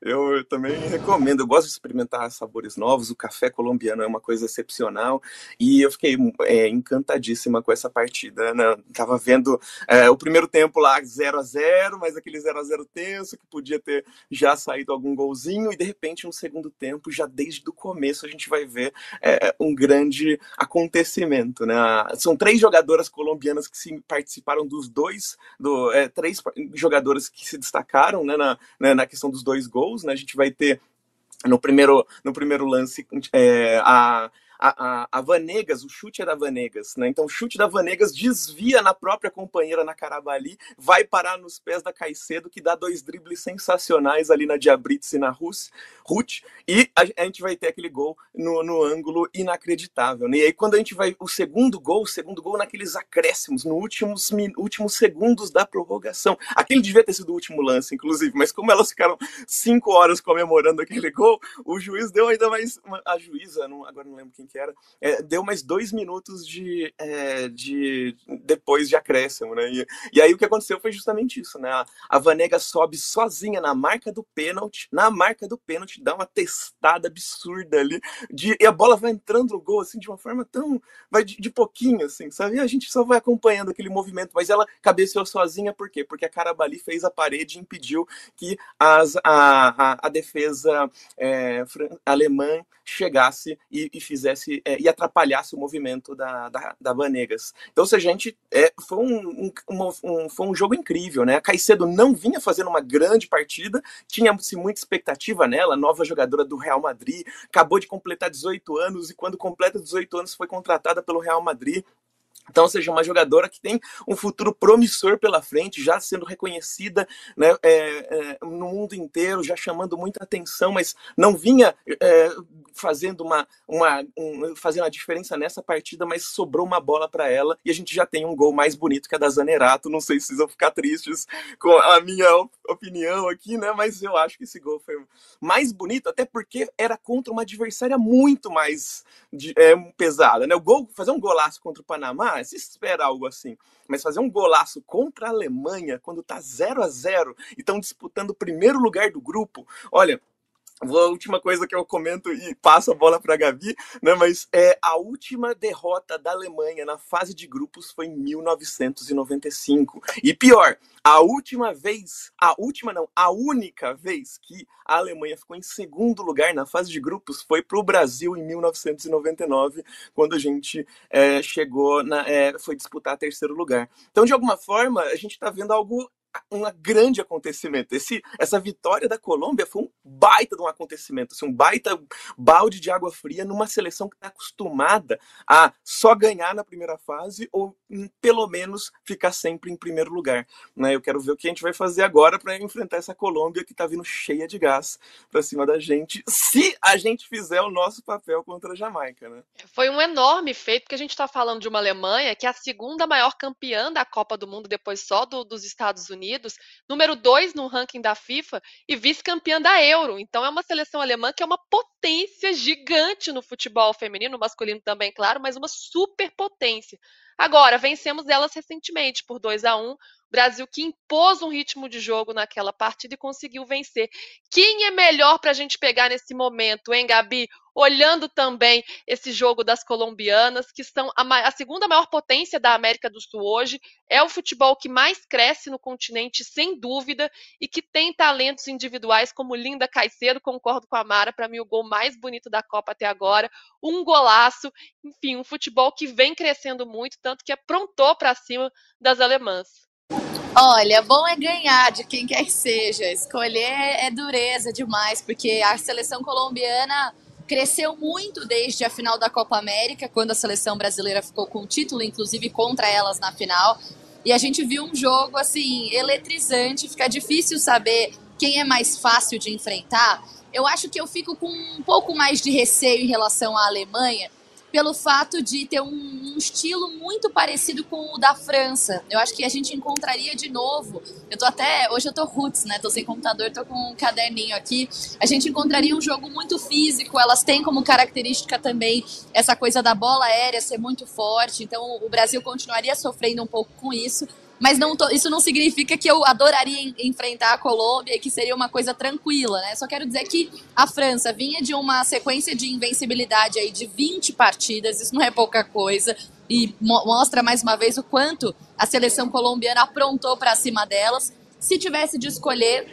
Eu, eu, também recomendo, eu gosto de experimentar sabores novos, o café colombiano é uma coisa excepcional, e eu fiquei é, encantadíssima com essa partida, né? Tava vendo é, o primeiro tempo lá 0 a 0 mas aquele 0 a 0 tenso, que podia ter já saído algum golzinho, e de repente no segundo tempo, já desde o começo, começo a gente vai ver é, um grande acontecimento, né? São três jogadoras colombianas que se participaram dos dois, do, é, três jogadoras que se destacaram né, na, né, na questão dos dois gols, né? A gente vai ter no primeiro, no primeiro lance é, a a, a, a, Vanegas, o chute é da Vanegas, né? Então o chute da Vanegas desvia na própria companheira na Carabali, vai parar nos pés da Caicedo, que dá dois dribles sensacionais ali na Diabrits e na Ruth, e a, a, gente vai ter aquele gol no, no ângulo inacreditável. Né? E aí quando a gente vai, o segundo gol, o segundo gol naqueles acréscimos, nos últimos, últimos segundos da prorrogação. Aquele devia ter sido o último lance, inclusive, mas como elas ficaram cinco horas comemorando aquele gol, o juiz deu ainda mais, uma, a juíza, não, agora não lembro quem quem que era, é, deu mais dois minutos de, é, de depois de acréscimo, né? E, e, aí o que aconteceu foi justamente isso, né? A, a Vanega sobe sozinha na marca do pênalti, na marca do pênalti, dá uma testada absurda ali, de, e a bola vai entrando no gol, assim, de uma forma tão, vai de, de pouquinho, assim, sabe? E a gente só vai acompanhando aquele movimento, mas ela cabeceou sozinha, por quê? Porque a Carabali fez a parede e impediu que as, a, a, a defesa é, alemã chegasse e, e fizesse é, e atrapalhasse o movimento da, da, da Vanegas. Então, se a gente é, foi um, um, um, foi um jogo incrível, né? A Caicedo não vinha fazendo uma grande partida, tinha-se muita expectativa nela, nova jogadora do Real Madrid, acabou de completar 18 anos e quando completa 18 anos foi contratada pelo Real Madrid. Então, seja uma jogadora que tem um futuro promissor pela frente, já sendo reconhecida né, é, é, no mundo inteiro, já chamando muita atenção, mas não vinha é, fazendo uma, uma um, fazendo a diferença nessa partida, mas sobrou uma bola para ela e a gente já tem um gol mais bonito que a da Zanerato. Não sei se vocês vão ficar tristes com a minha opinião aqui, né? Mas eu acho que esse gol foi mais bonito, até porque era contra uma adversária muito mais é, pesada, né? O gol, fazer um golaço contra o Panamá, se espera algo assim, mas fazer um golaço contra a Alemanha quando tá 0 a 0 e estão disputando o primeiro lugar do grupo, olha, a última coisa que eu comento e passo a bola para a Gabi, né, mas é a última derrota da Alemanha na fase de grupos foi em 1995. E pior, a última vez, a última não, a única vez que a Alemanha ficou em segundo lugar na fase de grupos foi para o Brasil em 1999, quando a gente é, chegou, na, é, foi disputar terceiro lugar. Então, de alguma forma, a gente está vendo algo um grande acontecimento. Esse, essa vitória da Colômbia foi um baita de um acontecimento, assim, um baita balde de água fria numa seleção que está acostumada a só ganhar na primeira fase ou hum, pelo menos ficar sempre em primeiro lugar. Né? Eu quero ver o que a gente vai fazer agora para enfrentar essa Colômbia que está vindo cheia de gás para cima da gente, se a gente fizer o nosso papel contra a Jamaica. Né? Foi um enorme feito, porque a gente está falando de uma Alemanha que é a segunda maior campeã da Copa do Mundo depois só do, dos Estados Unidos Unidos, número 2 no ranking da FIFA e vice-campeã da Euro. Então é uma seleção alemã que é uma potência gigante no futebol feminino, masculino também, claro, mas uma superpotência. Agora, vencemos elas recentemente por 2 a 1 Brasil que impôs um ritmo de jogo naquela partida e conseguiu vencer. Quem é melhor para a gente pegar nesse momento, hein, Gabi? Olhando também esse jogo das colombianas, que são a, a, segunda maior potência da América do Sul hoje, é o futebol que mais cresce no continente, sem dúvida, e que tem talentos individuais como Linda Caicedo, concordo com a Mara, para mim o gol mais bonito da Copa até agora, um golaço, enfim, um futebol que vem crescendo muito, tanto que aprontou para cima das alemãs. Olha, bom é ganhar de quem quer que seja. Escolher é dureza demais, porque a seleção colombiana cresceu muito desde a final da Copa América, quando a seleção brasileira ficou com o título, inclusive contra elas na final. E a gente viu um jogo assim eletrizante, fica difícil saber quem é mais fácil de enfrentar. Eu acho que eu fico com um pouco mais de receio em relação à Alemanha, pelo fato de ter um, um, estilo muito parecido com o da França. Eu acho que a gente encontraria de novo. Eu tô até. Hoje eu tô roots, né? Tô sem computador, tô com um caderninho aqui. A gente encontraria um jogo muito físico. Elas têm como característica também essa coisa da bola aérea ser muito forte. Então o Brasil continuaria sofrendo um pouco com isso. Mas não tô, isso não significa que eu adoraria enfrentar a Colômbia e que seria uma coisa tranquila, né? Só quero dizer que a França vinha de uma sequência de invencibilidade aí de 20 partidas, isso não é pouca coisa, e mo mostra mais uma vez o quanto a seleção colombiana aprontou para cima delas. Se tivesse de escolher,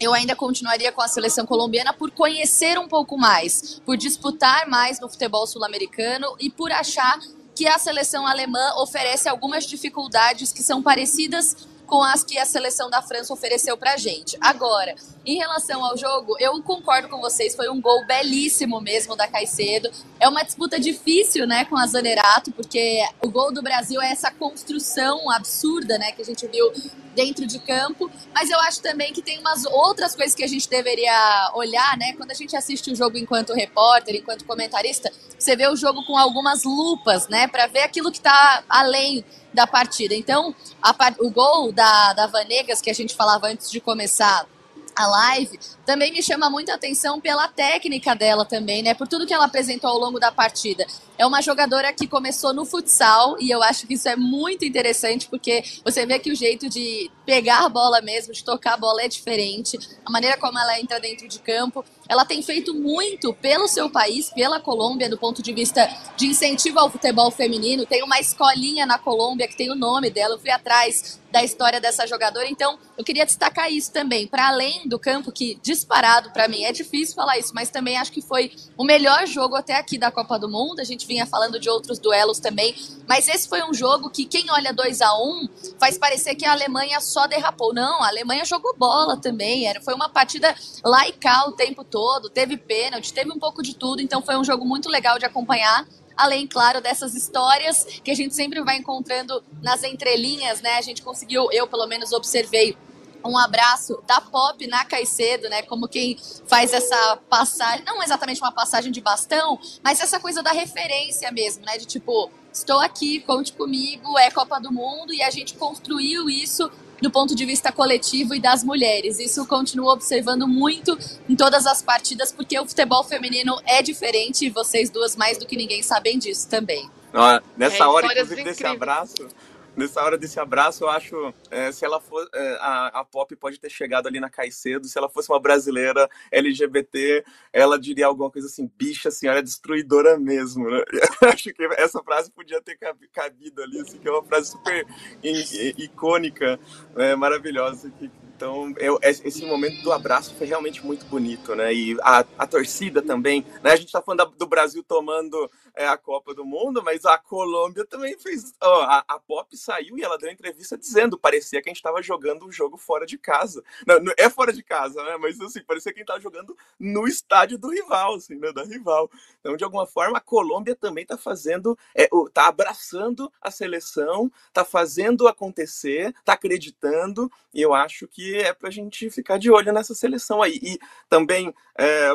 eu ainda continuaria com a seleção colombiana por conhecer um pouco mais, por disputar mais no futebol sul-americano e por achar que a seleção alemã oferece algumas dificuldades que são parecidas com as que a seleção da França ofereceu pra gente. Agora, em relação ao jogo, eu concordo com vocês, foi um gol belíssimo mesmo da Caicedo. É uma disputa difícil, né, com a Zanerato, porque o gol do Brasil é essa construção absurda, né, que a gente viu dentro de campo, mas eu acho também que tem umas outras coisas que a gente deveria olhar, né? Quando a gente assiste o jogo enquanto repórter, enquanto comentarista, você vê o jogo com algumas lupas, né, para ver aquilo que está além da partida. Então, a, o gol da, da Vanegas, que a gente falava antes de começar a live, também me chama muita atenção pela técnica dela também, né? Por tudo que ela apresentou ao longo da partida. É uma jogadora que começou no futsal e eu acho que isso é muito interessante porque você vê que o jeito de pegar a bola mesmo, de tocar a bola é diferente, a maneira como ela entra dentro de campo. Ela tem feito muito pelo seu país, pela Colômbia, do ponto de vista de incentivo ao futebol feminino. Tem uma escolinha na Colômbia que tem o nome dela. Eu fui atrás da história dessa jogadora. Então, eu queria destacar isso também. Para além do campo, que disparado para mim é difícil falar isso, mas também acho que foi o melhor jogo até aqui da Copa do Mundo. A gente vinha falando de outros duelos também, mas esse foi um jogo que quem olha 2 a 1 um, faz parecer que a Alemanha só derrapou. Não, a Alemanha jogou bola também. Era, foi uma partida laical o tempo todo, teve pênalti, teve um pouco de tudo, então foi um jogo muito legal de acompanhar além, claro, dessas histórias que a gente sempre vai encontrando nas entrelinhas, né? A gente conseguiu, eu pelo menos observei um abraço da Pop na Caicedo, né? Como quem faz essa passagem, não exatamente uma passagem de bastão, mas essa coisa da referência mesmo, né? De tipo, estou aqui, conte comigo, é Copa do Mundo e a gente construiu isso do ponto de vista coletivo e das mulheres. Isso continuo observando muito em todas as partidas, porque o futebol feminino é diferente e vocês duas, mais do que ninguém, sabem disso também. Ah, nessa é, hora, inclusive, desse abraço, nessa hora desse abraço, eu acho, é, se ela for, é, a, a Pop pode ter chegado ali na Caicedo, se ela fosse uma brasileira LGBT, ela diria alguma coisa assim, bicha, senhora é destruidora mesmo, né? (laughs) acho que essa frase podia ter cabido ali, assim, que é uma frase super icônica, é, maravilhosa, que então, eu, esse momento do abraço foi realmente muito bonito, né? E a, a torcida também, né? A gente tá falando do Brasil tomando é, a Copa do Mundo, mas a Colômbia também fez. Oh, a, a, Pop saiu e ela deu entrevista dizendo, parecia que a gente tava jogando um jogo fora de casa. Não, não é fora de casa, né? Mas assim, parecia que a gente tava jogando no estádio do rival, assim, né? Da rival. Então, de alguma forma, a Colômbia também tá fazendo, é, tá abraçando a seleção, tá fazendo acontecer, tá acreditando, e eu acho que é para a gente ficar de olho nessa seleção aí. E também é,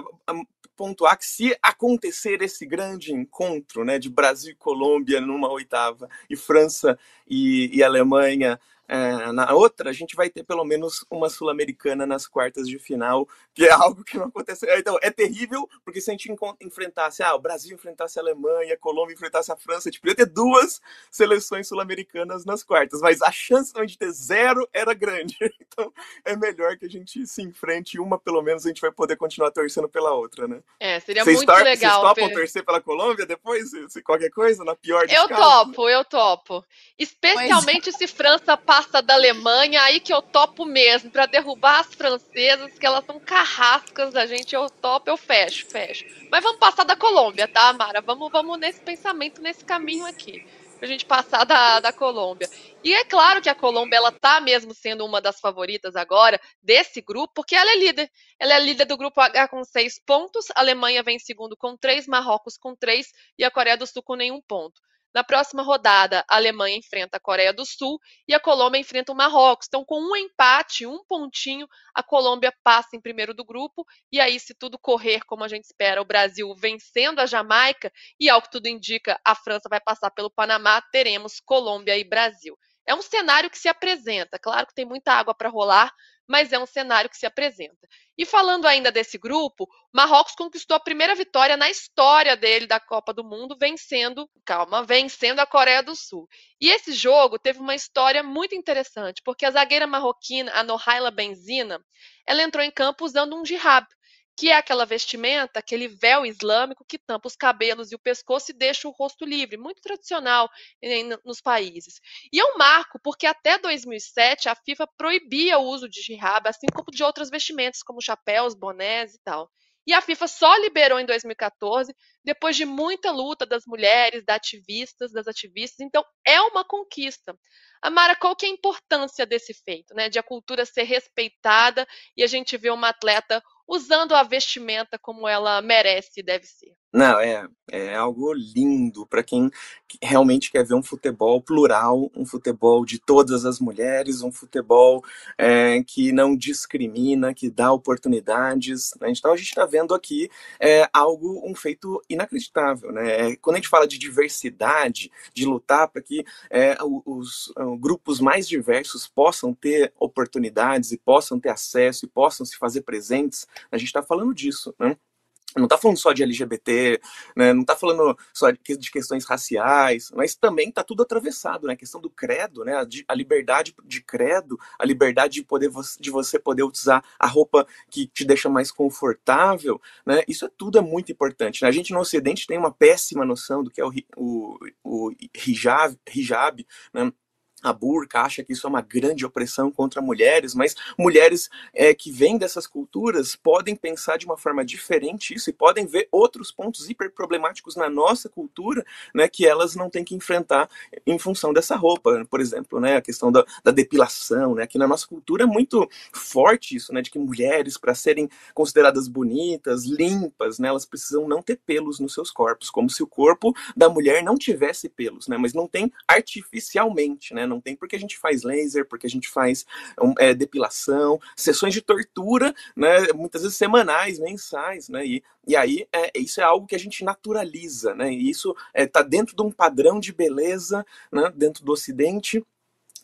pontuar que se acontecer esse grande encontro né, de Brasil e Colômbia numa oitava, e França e, e Alemanha é, na outra, a gente vai ter pelo menos uma sul-americana nas quartas de final, que é (laughs) algo que não aconteceu. Então, é terrível, porque se a gente enfrentasse, ah, o Brasil enfrentasse a Alemanha, a Colômbia enfrentasse a França, a gente podia ter duas seleções sul-americanas nas quartas, mas a chance de ter zero era grande. (laughs) Então, é melhor que a gente se enfrente uma, pelo menos a gente vai poder continuar torcendo pela outra, né? É, seria vocês muito legal. Vocês topam torcer pela Colômbia depois, se qualquer coisa, na pior Eu casos? topo, eu topo. Especialmente pois. se França passa da Alemanha, aí que eu topo mesmo, para derrubar as francesas, que elas são carrascas da gente, eu topo, eu fecho, fecho. Mas vamos passar da Colômbia, tá, Mara? Vamos, vamos nesse pensamento, nesse caminho aqui. Pra gente passar da, da Colômbia. E é claro que a Colômbia, ela tá mesmo sendo uma das favoritas agora desse grupo, porque ela é líder. Ela é líder do grupo H com seis pontos, a Alemanha vem em segundo com três, Marrocos com três e a Coreia do Sul com nenhum ponto. Na próxima rodada, a Alemanha enfrenta a Coreia do Sul e a Colômbia enfrenta o Marrocos. Então, com um empate, um pontinho, a Colômbia passa em primeiro do grupo. E aí, se tudo correr como a gente espera, o Brasil vencendo a Jamaica e, ao que tudo indica, a França vai passar pelo Panamá, teremos Colômbia e Brasil. É um cenário que se apresenta. Claro que tem muita água para rolar, mas é um cenário que se apresenta. E falando ainda desse grupo, Marrocos conquistou a primeira vitória na história dele da Copa do Mundo, vencendo, calma, vencendo a Coreia do Sul. E esse jogo teve uma história muito interessante, porque a zagueira marroquina, a Nohaila Benzina, ela entrou em campo usando um jihab, que é aquela vestimenta, aquele véu islâmico que tampa os cabelos e o pescoço e deixa o rosto livre, muito tradicional nos países. E é um marco, porque até 2007 a FIFA proibia o uso de jihab, assim como de outras vestimentas, como chapéus, bonés e tal. E a FIFA só liberou em 2014, depois de muita luta das mulheres, das ativistas, das ativistas. Então, é uma conquista. Amara, qual que é a importância desse feito, né? De a cultura ser respeitada e a gente ver uma atleta usando a vestimenta como ela merece e deve ser. Não, é, é algo lindo para quem realmente quer ver um futebol plural, um futebol de todas as mulheres, um futebol é, que não discrimina, que dá oportunidades. Né? Então a gente está vendo aqui é, algo, um feito inacreditável. Né? É, quando a gente fala de diversidade, de lutar para que é, os, os grupos mais diversos possam ter oportunidades e possam ter acesso e possam se fazer presentes, a gente está falando disso. Né? Não está falando só de LGBT, né? não está falando só de, questões raciais, mas também está tudo atravessado, né? A questão do credo, né? A, liberdade de credo, a liberdade de poder de você poder utilizar a roupa que te deixa mais confortável, né? Isso é tudo é muito importante. Né? A gente no Ocidente tem uma péssima noção do que é o, o, o hijab, hijab né? A burca acha que isso é uma grande opressão contra mulheres, mas mulheres é, que vêm dessas culturas podem pensar de uma forma diferente isso e podem ver outros pontos hiper problemáticos na nossa cultura, né, que elas não têm que enfrentar em função dessa roupa, por exemplo, né, a questão da, da depilação, né, que na nossa cultura é muito forte isso, né, de que mulheres para serem consideradas bonitas, limpas, né, elas precisam não ter pelos nos seus corpos, como se o corpo da mulher não tivesse pelos, né, mas não tem artificialmente, né, não tem porque a gente faz laser, porque a gente faz é, depilação, sessões de tortura, né, muitas vezes semanais, mensais, né, e, e aí é, isso é algo que a gente naturaliza, né, e isso está é, tá dentro de um padrão de beleza, né, dentro do Ocidente,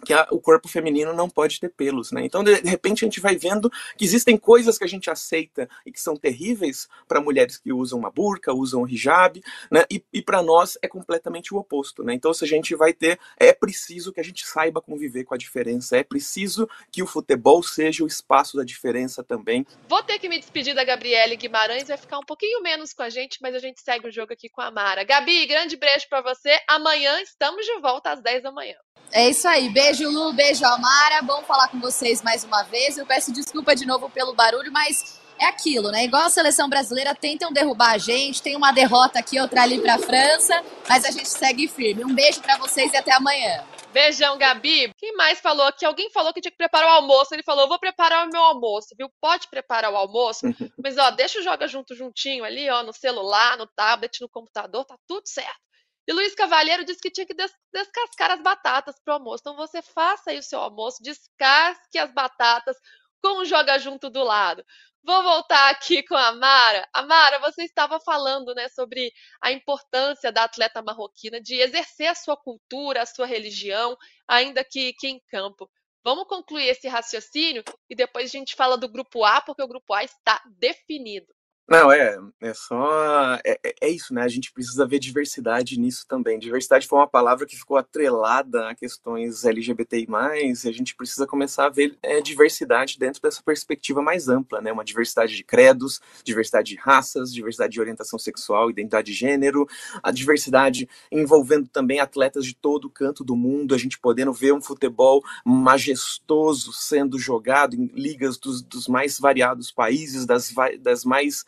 que a, o corpo feminino não pode ter pelos, né? Então, de, repente, a gente vai vendo que existem coisas que a gente aceita e que são terríveis para mulheres que usam uma burca, usam um hijab, né? E, e para nós é completamente o oposto, né? Então, se a gente vai ter, é preciso que a gente saiba conviver com a diferença, é preciso que o futebol seja o espaço da diferença também. Vou ter que me despedir da Gabriele Guimarães, vai ficar um pouquinho menos com a gente, mas a gente segue o jogo aqui com a Mara. Gabi, grande beijo para você. Amanhã estamos de volta às 10 da manhã. É isso aí. Beijo, Lu. Beijo, Amara. Bom falar com vocês mais uma vez. Eu peço desculpa de novo pelo barulho, mas é aquilo, né? Igual a seleção brasileira, tentam derrubar a gente. Tem uma derrota aqui, outra ali para a França, mas a gente segue firme. Um beijo para vocês e até amanhã. Beijão, Gabi. Quem mais falou aqui? Alguém falou que tinha que preparar o almoço. Ele falou: vou preparar o meu almoço, viu? Pode preparar o almoço, (laughs) mas ó, deixa o joga junto juntinho ali, ó, no celular, no tablet, no computador, tá tudo certo. E Luiz Cavalheiro disse que tinha que des descascar as batatas para o almoço. Então você faça aí o seu almoço, descasque as batatas com o joga junto do lado. Vou voltar aqui com a Mara. Amara, você estava falando né, sobre a importância da atleta marroquina de exercer a sua cultura, a sua religião, ainda que, que em campo. Vamos concluir esse raciocínio e depois a gente fala do grupo A, porque o grupo A está definido. Não, é, é só. É, é, é isso, né? A gente precisa ver diversidade nisso também. Diversidade foi uma palavra que ficou atrelada a questões LGBTI, e a gente precisa começar a ver é, diversidade dentro dessa perspectiva mais ampla, né? Uma diversidade de credos, diversidade de raças, diversidade de orientação sexual, identidade de gênero, a diversidade envolvendo também atletas de todo canto do mundo, a gente podendo ver um futebol majestoso sendo jogado em ligas dos, dos mais variados países, das, das mais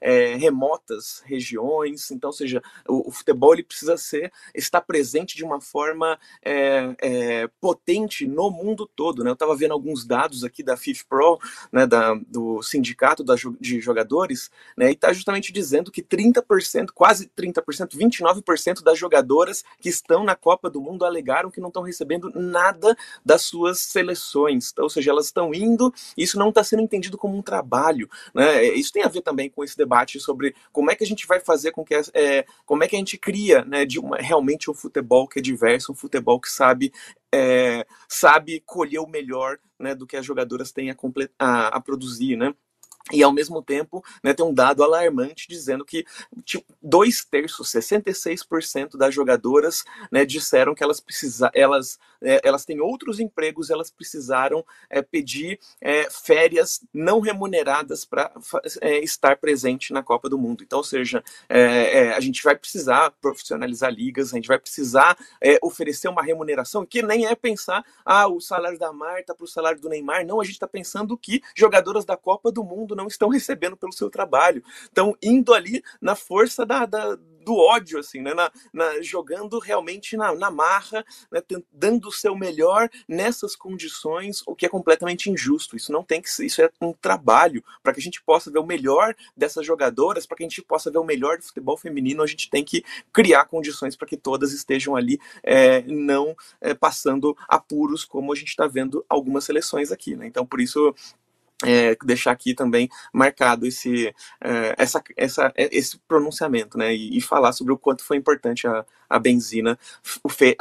é, remotas regiões. Então, ou seja, o, o, futebol ele precisa ser estar presente de uma forma é, é, potente no mundo todo. Né? Eu estava vendo alguns dados aqui da FIFPro, né, da, do sindicato da, de jogadores, né, e está justamente dizendo que 30%, quase 30%, 29% das jogadoras que estão na Copa do Mundo alegaram que não estão recebendo nada das suas seleções. Então, ou seja, elas estão indo, isso não está sendo entendido como um trabalho. Né? Isso tem a ver também com esse debate sobre como é que a gente vai fazer com que é, como é que a gente cria né, de uma, realmente um futebol que é diverso, um futebol que sabe é, sabe colher o melhor né, do que as jogadoras têm a, a, a produzir, né? E ao mesmo tempo, né, tem um dado alarmante dizendo que tipo, dois terços, 66% das jogadoras né, disseram que elas precisam, elas, é, elas têm outros empregos, elas precisaram é, pedir é, férias não remuneradas para é, estar presente na Copa do Mundo. Então, ou seja, é, é, a gente vai precisar profissionalizar ligas, a gente vai precisar oferecer uma remuneração que nem é pensar, ah, o salário da Marta para o salário do Neymar. Não, a gente está pensando que jogadoras da Copa do Mundo não estão recebendo pelo seu trabalho. Estão indo ali na força da, da do ódio, assim, né? Na, na, jogando realmente na, na marra, né? dando o seu melhor nessas condições, o que é completamente injusto. Isso não tem que ser, isso é um trabalho para que a gente possa ver o melhor dessas jogadoras, para que a gente possa ver o melhor do futebol feminino, a gente tem que criar condições para que todas estejam ali, é, não é, passando apuros, como a gente está vendo algumas seleções aqui, né? Então, por isso é, deixar aqui também marcado esse, é, essa, essa, esse pronunciamento, né? E, e, falar sobre o quanto foi importante a, a Benzina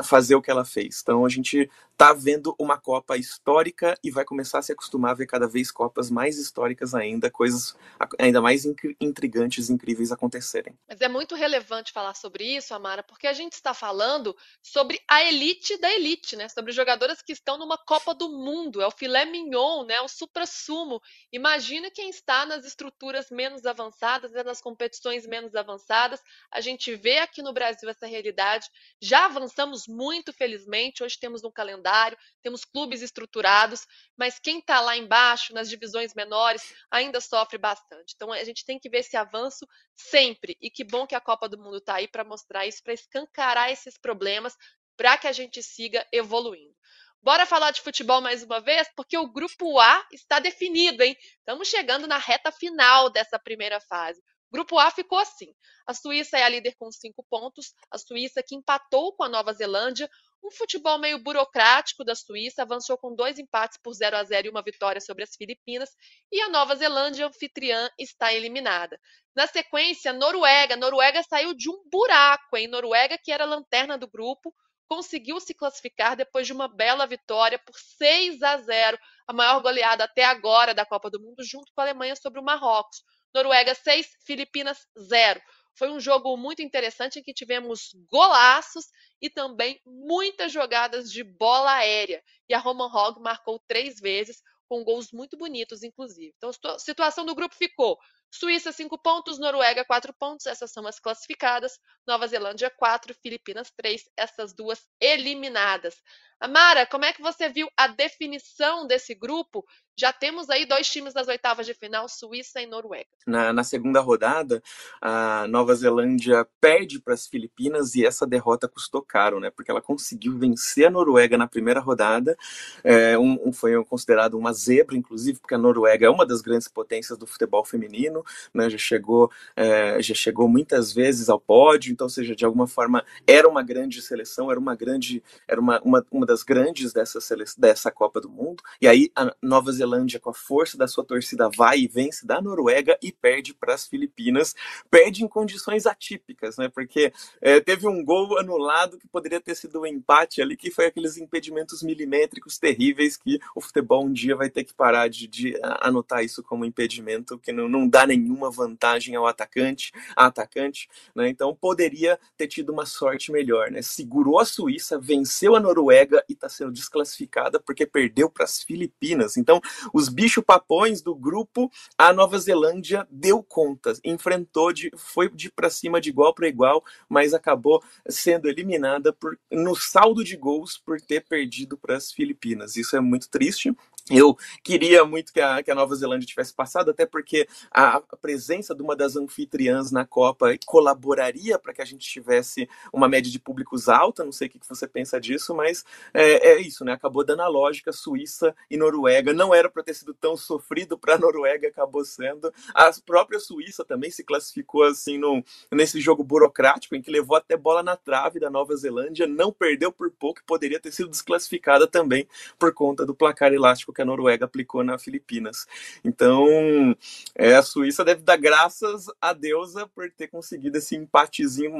fazer o que ela fez. Então a gente tá vendo uma Copa histórica e vai começar a se acostumar a ver cada vez Copas mais históricas ainda, coisas ainda mais intrigantes incríveis acontecerem. Mas é muito relevante falar sobre isso, Amara, porque a gente está falando sobre a elite da elite, né? Sobre jogadoras que estão numa Copa do Mundo, é o filé mignon, né? O supra-sumo. Imagina quem está nas estruturas menos avançadas, né? nas competições menos avançadas. A gente vê aqui no Brasil essa realidade. Já avançamos muito, felizmente. Hoje temos um calendário, temos clubes estruturados, mas quem está lá embaixo, nas divisões menores, ainda sofre bastante. Então a gente tem que ver esse avanço sempre. E que bom que a Copa do Mundo está aí para mostrar isso, para escancarar esses problemas, para que a gente siga evoluindo. Bora falar de futebol mais uma vez, porque o grupo A está definido, hein? Estamos chegando na reta final dessa primeira fase. Grupo A ficou assim. A Suíça é a líder com cinco pontos. A Suíça que empatou com a Nova Zelândia. Um futebol meio burocrático da Suíça avançou com dois empates por 0 a 0 e uma vitória sobre as Filipinas. E a Nova Zelândia, anfitriã, está eliminada. Na sequência, Noruega. Noruega saiu de um buraco, hein? Noruega, que era a lanterna do grupo, conseguiu se classificar depois de uma bela vitória por 6 a 0, a maior goleada até agora da Copa do Mundo, junto com a Alemanha sobre o Marrocos. Noruega 6, Filipinas 0. Foi um jogo muito interessante em que tivemos golaços e também muitas jogadas de bola aérea. E a Roman Hogg marcou três vezes, com gols muito bonitos, inclusive. Então, a situação do grupo ficou: Suíça, 5 pontos, Noruega, 4 pontos, essas são as classificadas, Nova Zelândia, 4, Filipinas, 3, essas duas eliminadas. Amara, como é que você viu a definição desse grupo? Já temos aí dois times nas oitavas de final, Suíça e Noruega. Na, na segunda rodada, a Nova Zelândia perde para as Filipinas e essa derrota custou caro, né? Porque ela conseguiu vencer a Noruega na primeira rodada. É, um, um, foi considerado uma zebra, inclusive, porque a Noruega é uma das grandes potências do futebol feminino, né? Já chegou, é, já chegou muitas vezes ao pódio, então, seja, de alguma forma era uma grande seleção, era uma grande, era uma, uma, uma das grandes dessa, dessa Copa do Mundo. E aí a Nova Zelândia, com a força da sua torcida, vai e vence da Noruega e perde para as Filipinas. Perde em condições atípicas, né? Porque é, teve um gol anulado que poderia ter sido um empate ali, que foi aqueles impedimentos milimétricos terríveis que o futebol um dia vai ter que parar de, de anotar isso como impedimento, que não, não dá nenhuma vantagem ao atacante, atacante, né? Então poderia ter tido uma sorte melhor, né? Segurou a Suíça, venceu a Noruega e está sendo desclassificada porque perdeu para as Filipinas. Então, os bicho papões do grupo, a Nova Zelândia deu conta, enfrentou, de, foi de para cima de igual para igual, mas acabou sendo eliminada por, no saldo de gols por ter perdido para as Filipinas. Isso é muito triste. Eu queria muito que a, que a, Nova Zelândia tivesse passado, até porque a, presença de uma das anfitriãs na Copa colaboraria para que a gente tivesse uma média de públicos alta. Não sei o que você pensa disso, mas é, é isso, né? Acabou dando a lógica. Suíça e Noruega não era para ter sido tão sofrido para a Noruega, acabou sendo. A própria Suíça também se classificou assim nesse jogo burocrático em que levou até bola na trave da Nova Zelândia, não perdeu por pouco, poderia ter sido desclassificada também por conta do placar elástico que a Noruega aplicou na Filipinas. Então, é, a Suíça deve dar graças a deusa por ter conseguido esse empatezinho,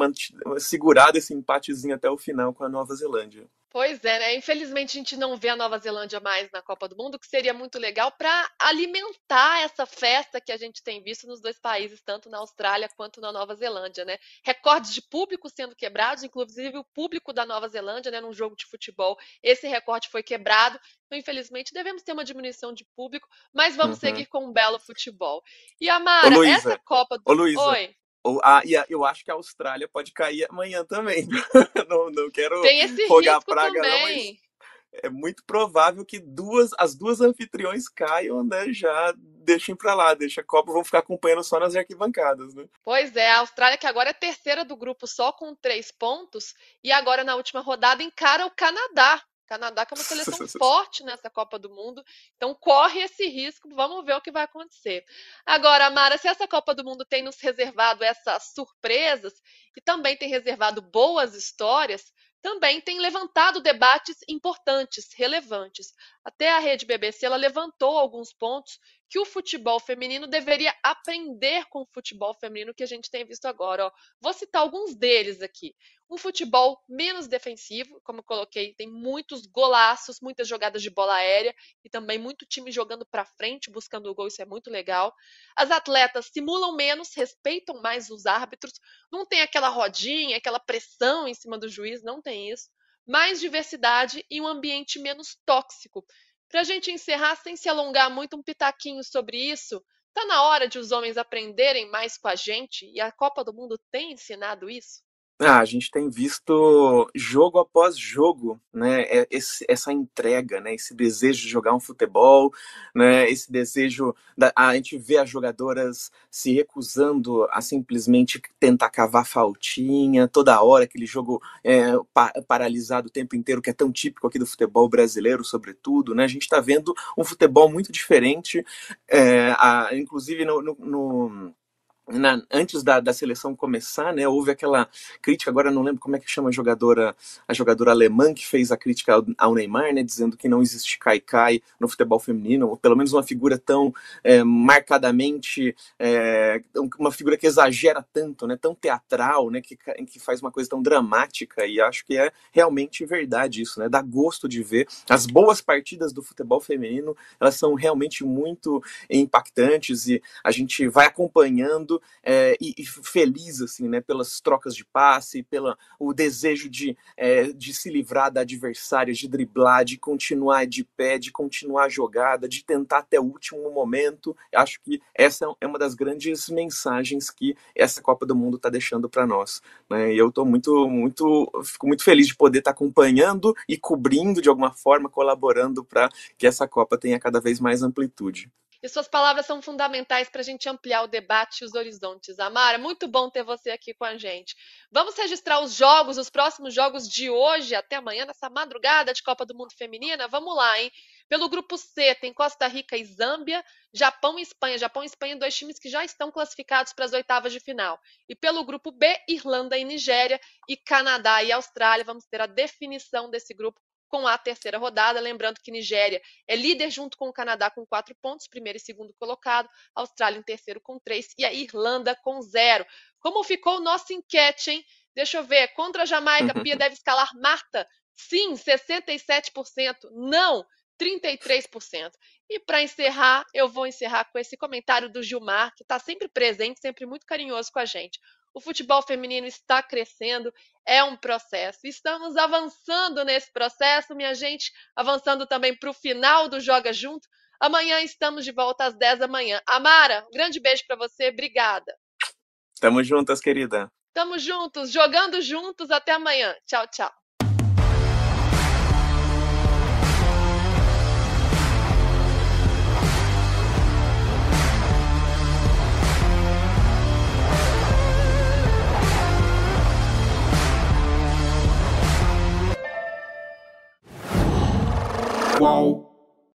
segurado esse empatezinho até o final com a Nova Zelândia. Pois é, né? Infelizmente a gente não vê a Nova Zelândia mais na Copa do Mundo, que seria muito legal para alimentar essa festa que a gente tem visto nos dois países, tanto na Austrália quanto na Nova Zelândia, né? Recordes de público sendo quebrados, inclusive o público da Nova Zelândia, né, num jogo de futebol, esse recorde foi quebrado. Então, infelizmente, devemos ter uma diminuição de público, mas vamos uhum. seguir com um belo futebol. E a Mara, essa Copa do Ô, Luísa, Oi. Ah, e eu acho que a Austrália pode cair amanhã também. (laughs) não, não quero Tem esse rogar praga, também. não, mas é muito provável que duas, as duas anfitriões caiam, né, já deixem para lá, deixa a Copa, vão ficar acompanhando só nas arquibancadas, né? Pois é, a Austrália que agora é terceira do grupo só com três pontos e agora na última rodada encara o Canadá. Canadá que é uma seleção (laughs) forte nessa Copa do Mundo, então corre esse risco, vamos ver o que vai acontecer. Agora, Mara, se essa Copa do Mundo tem nos reservado essas surpresas e também tem reservado boas histórias, também tem levantado debates importantes, relevantes. Até a rede BBC ela levantou alguns pontos que o futebol feminino deveria aprender com o futebol feminino que a gente tem visto agora. Ó. Vou citar alguns deles aqui. Um futebol menos defensivo, como coloquei, tem muitos golaços, muitas jogadas de bola aérea e também muito time jogando para frente, buscando o gol, isso é muito legal. As atletas simulam menos, respeitam mais os árbitros, não tem aquela rodinha, aquela pressão em cima do juiz, não tem isso. Mais diversidade e um ambiente menos tóxico. Para a gente encerrar, sem se alongar muito, um pitaquinho sobre isso. Tá na hora de os homens aprenderem mais com a gente e a Copa do Mundo tem ensinado isso? Ah, a gente tem visto jogo após jogo, né, é, esse, essa entrega, né, esse desejo de jogar um futebol, né, esse desejo, da, a gente vê as jogadoras se recusando a simplesmente tentar cavar faltinha, toda hora aquele jogo é, pa, paralisado o tempo inteiro, que é tão típico aqui do futebol brasileiro, sobretudo, né, a gente está vendo um futebol muito diferente, é, a, inclusive no, no, no na, antes da, da seleção começar, né, houve aquela crítica, agora não lembro como é que chama a jogadora, a jogadora alemã que fez a crítica ao, ao Neymar, né, dizendo que não existe cai-cai no futebol feminino, ou pelo menos uma figura tão é, marcadamente, é, uma figura que exagera tanto, né, tão teatral, né, que, que faz uma coisa tão dramática, e acho que é realmente verdade isso, né, dá gosto de ver. As boas partidas do futebol feminino, elas são realmente muito impactantes, e a gente vai acompanhando é, e, e, feliz assim, né, pelas trocas de passe, pelo o desejo de, é, de se livrar da adversária, de driblar, de continuar de pé, de continuar a jogada, de tentar até o último momento. Acho que essa é uma das grandes mensagens que essa Copa do Mundo está deixando para nós. Né? E eu estou muito, muito, fico muito feliz de poder estar tá acompanhando e cobrindo de alguma forma, colaborando para que essa Copa tenha cada vez mais amplitude. E suas palavras são fundamentais para a gente ampliar o debate e os horizontes. Amara, muito bom ter você aqui com a gente. Vamos registrar os jogos, os próximos jogos de hoje até amanhã, nessa madrugada de Copa do Mundo Feminina? Vamos lá, hein? Pelo grupo C, tem Costa Rica e Zâmbia, Japão e Espanha. Japão e Espanha, dois times que já estão classificados para as oitavas de final. E pelo grupo B, Irlanda e Nigéria, e Canadá e Austrália. Vamos ter a definição desse grupo com a terceira rodada. Lembrando que Nigéria é líder junto com o Canadá com quatro pontos, primeiro e segundo colocado, Austrália em terceiro com três e a Irlanda com zero. Como ficou o nosso enquete, hein? Deixa eu ver. Contra a Jamaica, Pia (laughs) deve escalar Marta? Sim, 67%. Não, 33%. E para encerrar, eu vou encerrar com esse comentário do Gilmar, que está sempre presente, sempre muito carinhoso com a gente. O futebol feminino está crescendo, é um processo. Estamos avançando nesse processo, minha gente, avançando também para o final do Joga Junto. Amanhã estamos de volta às 10 da manhã. Amara, um grande beijo para você, obrigada. Tamo juntas, querida. Tamo juntos, jogando juntos. Até amanhã. Tchau, tchau. Qual?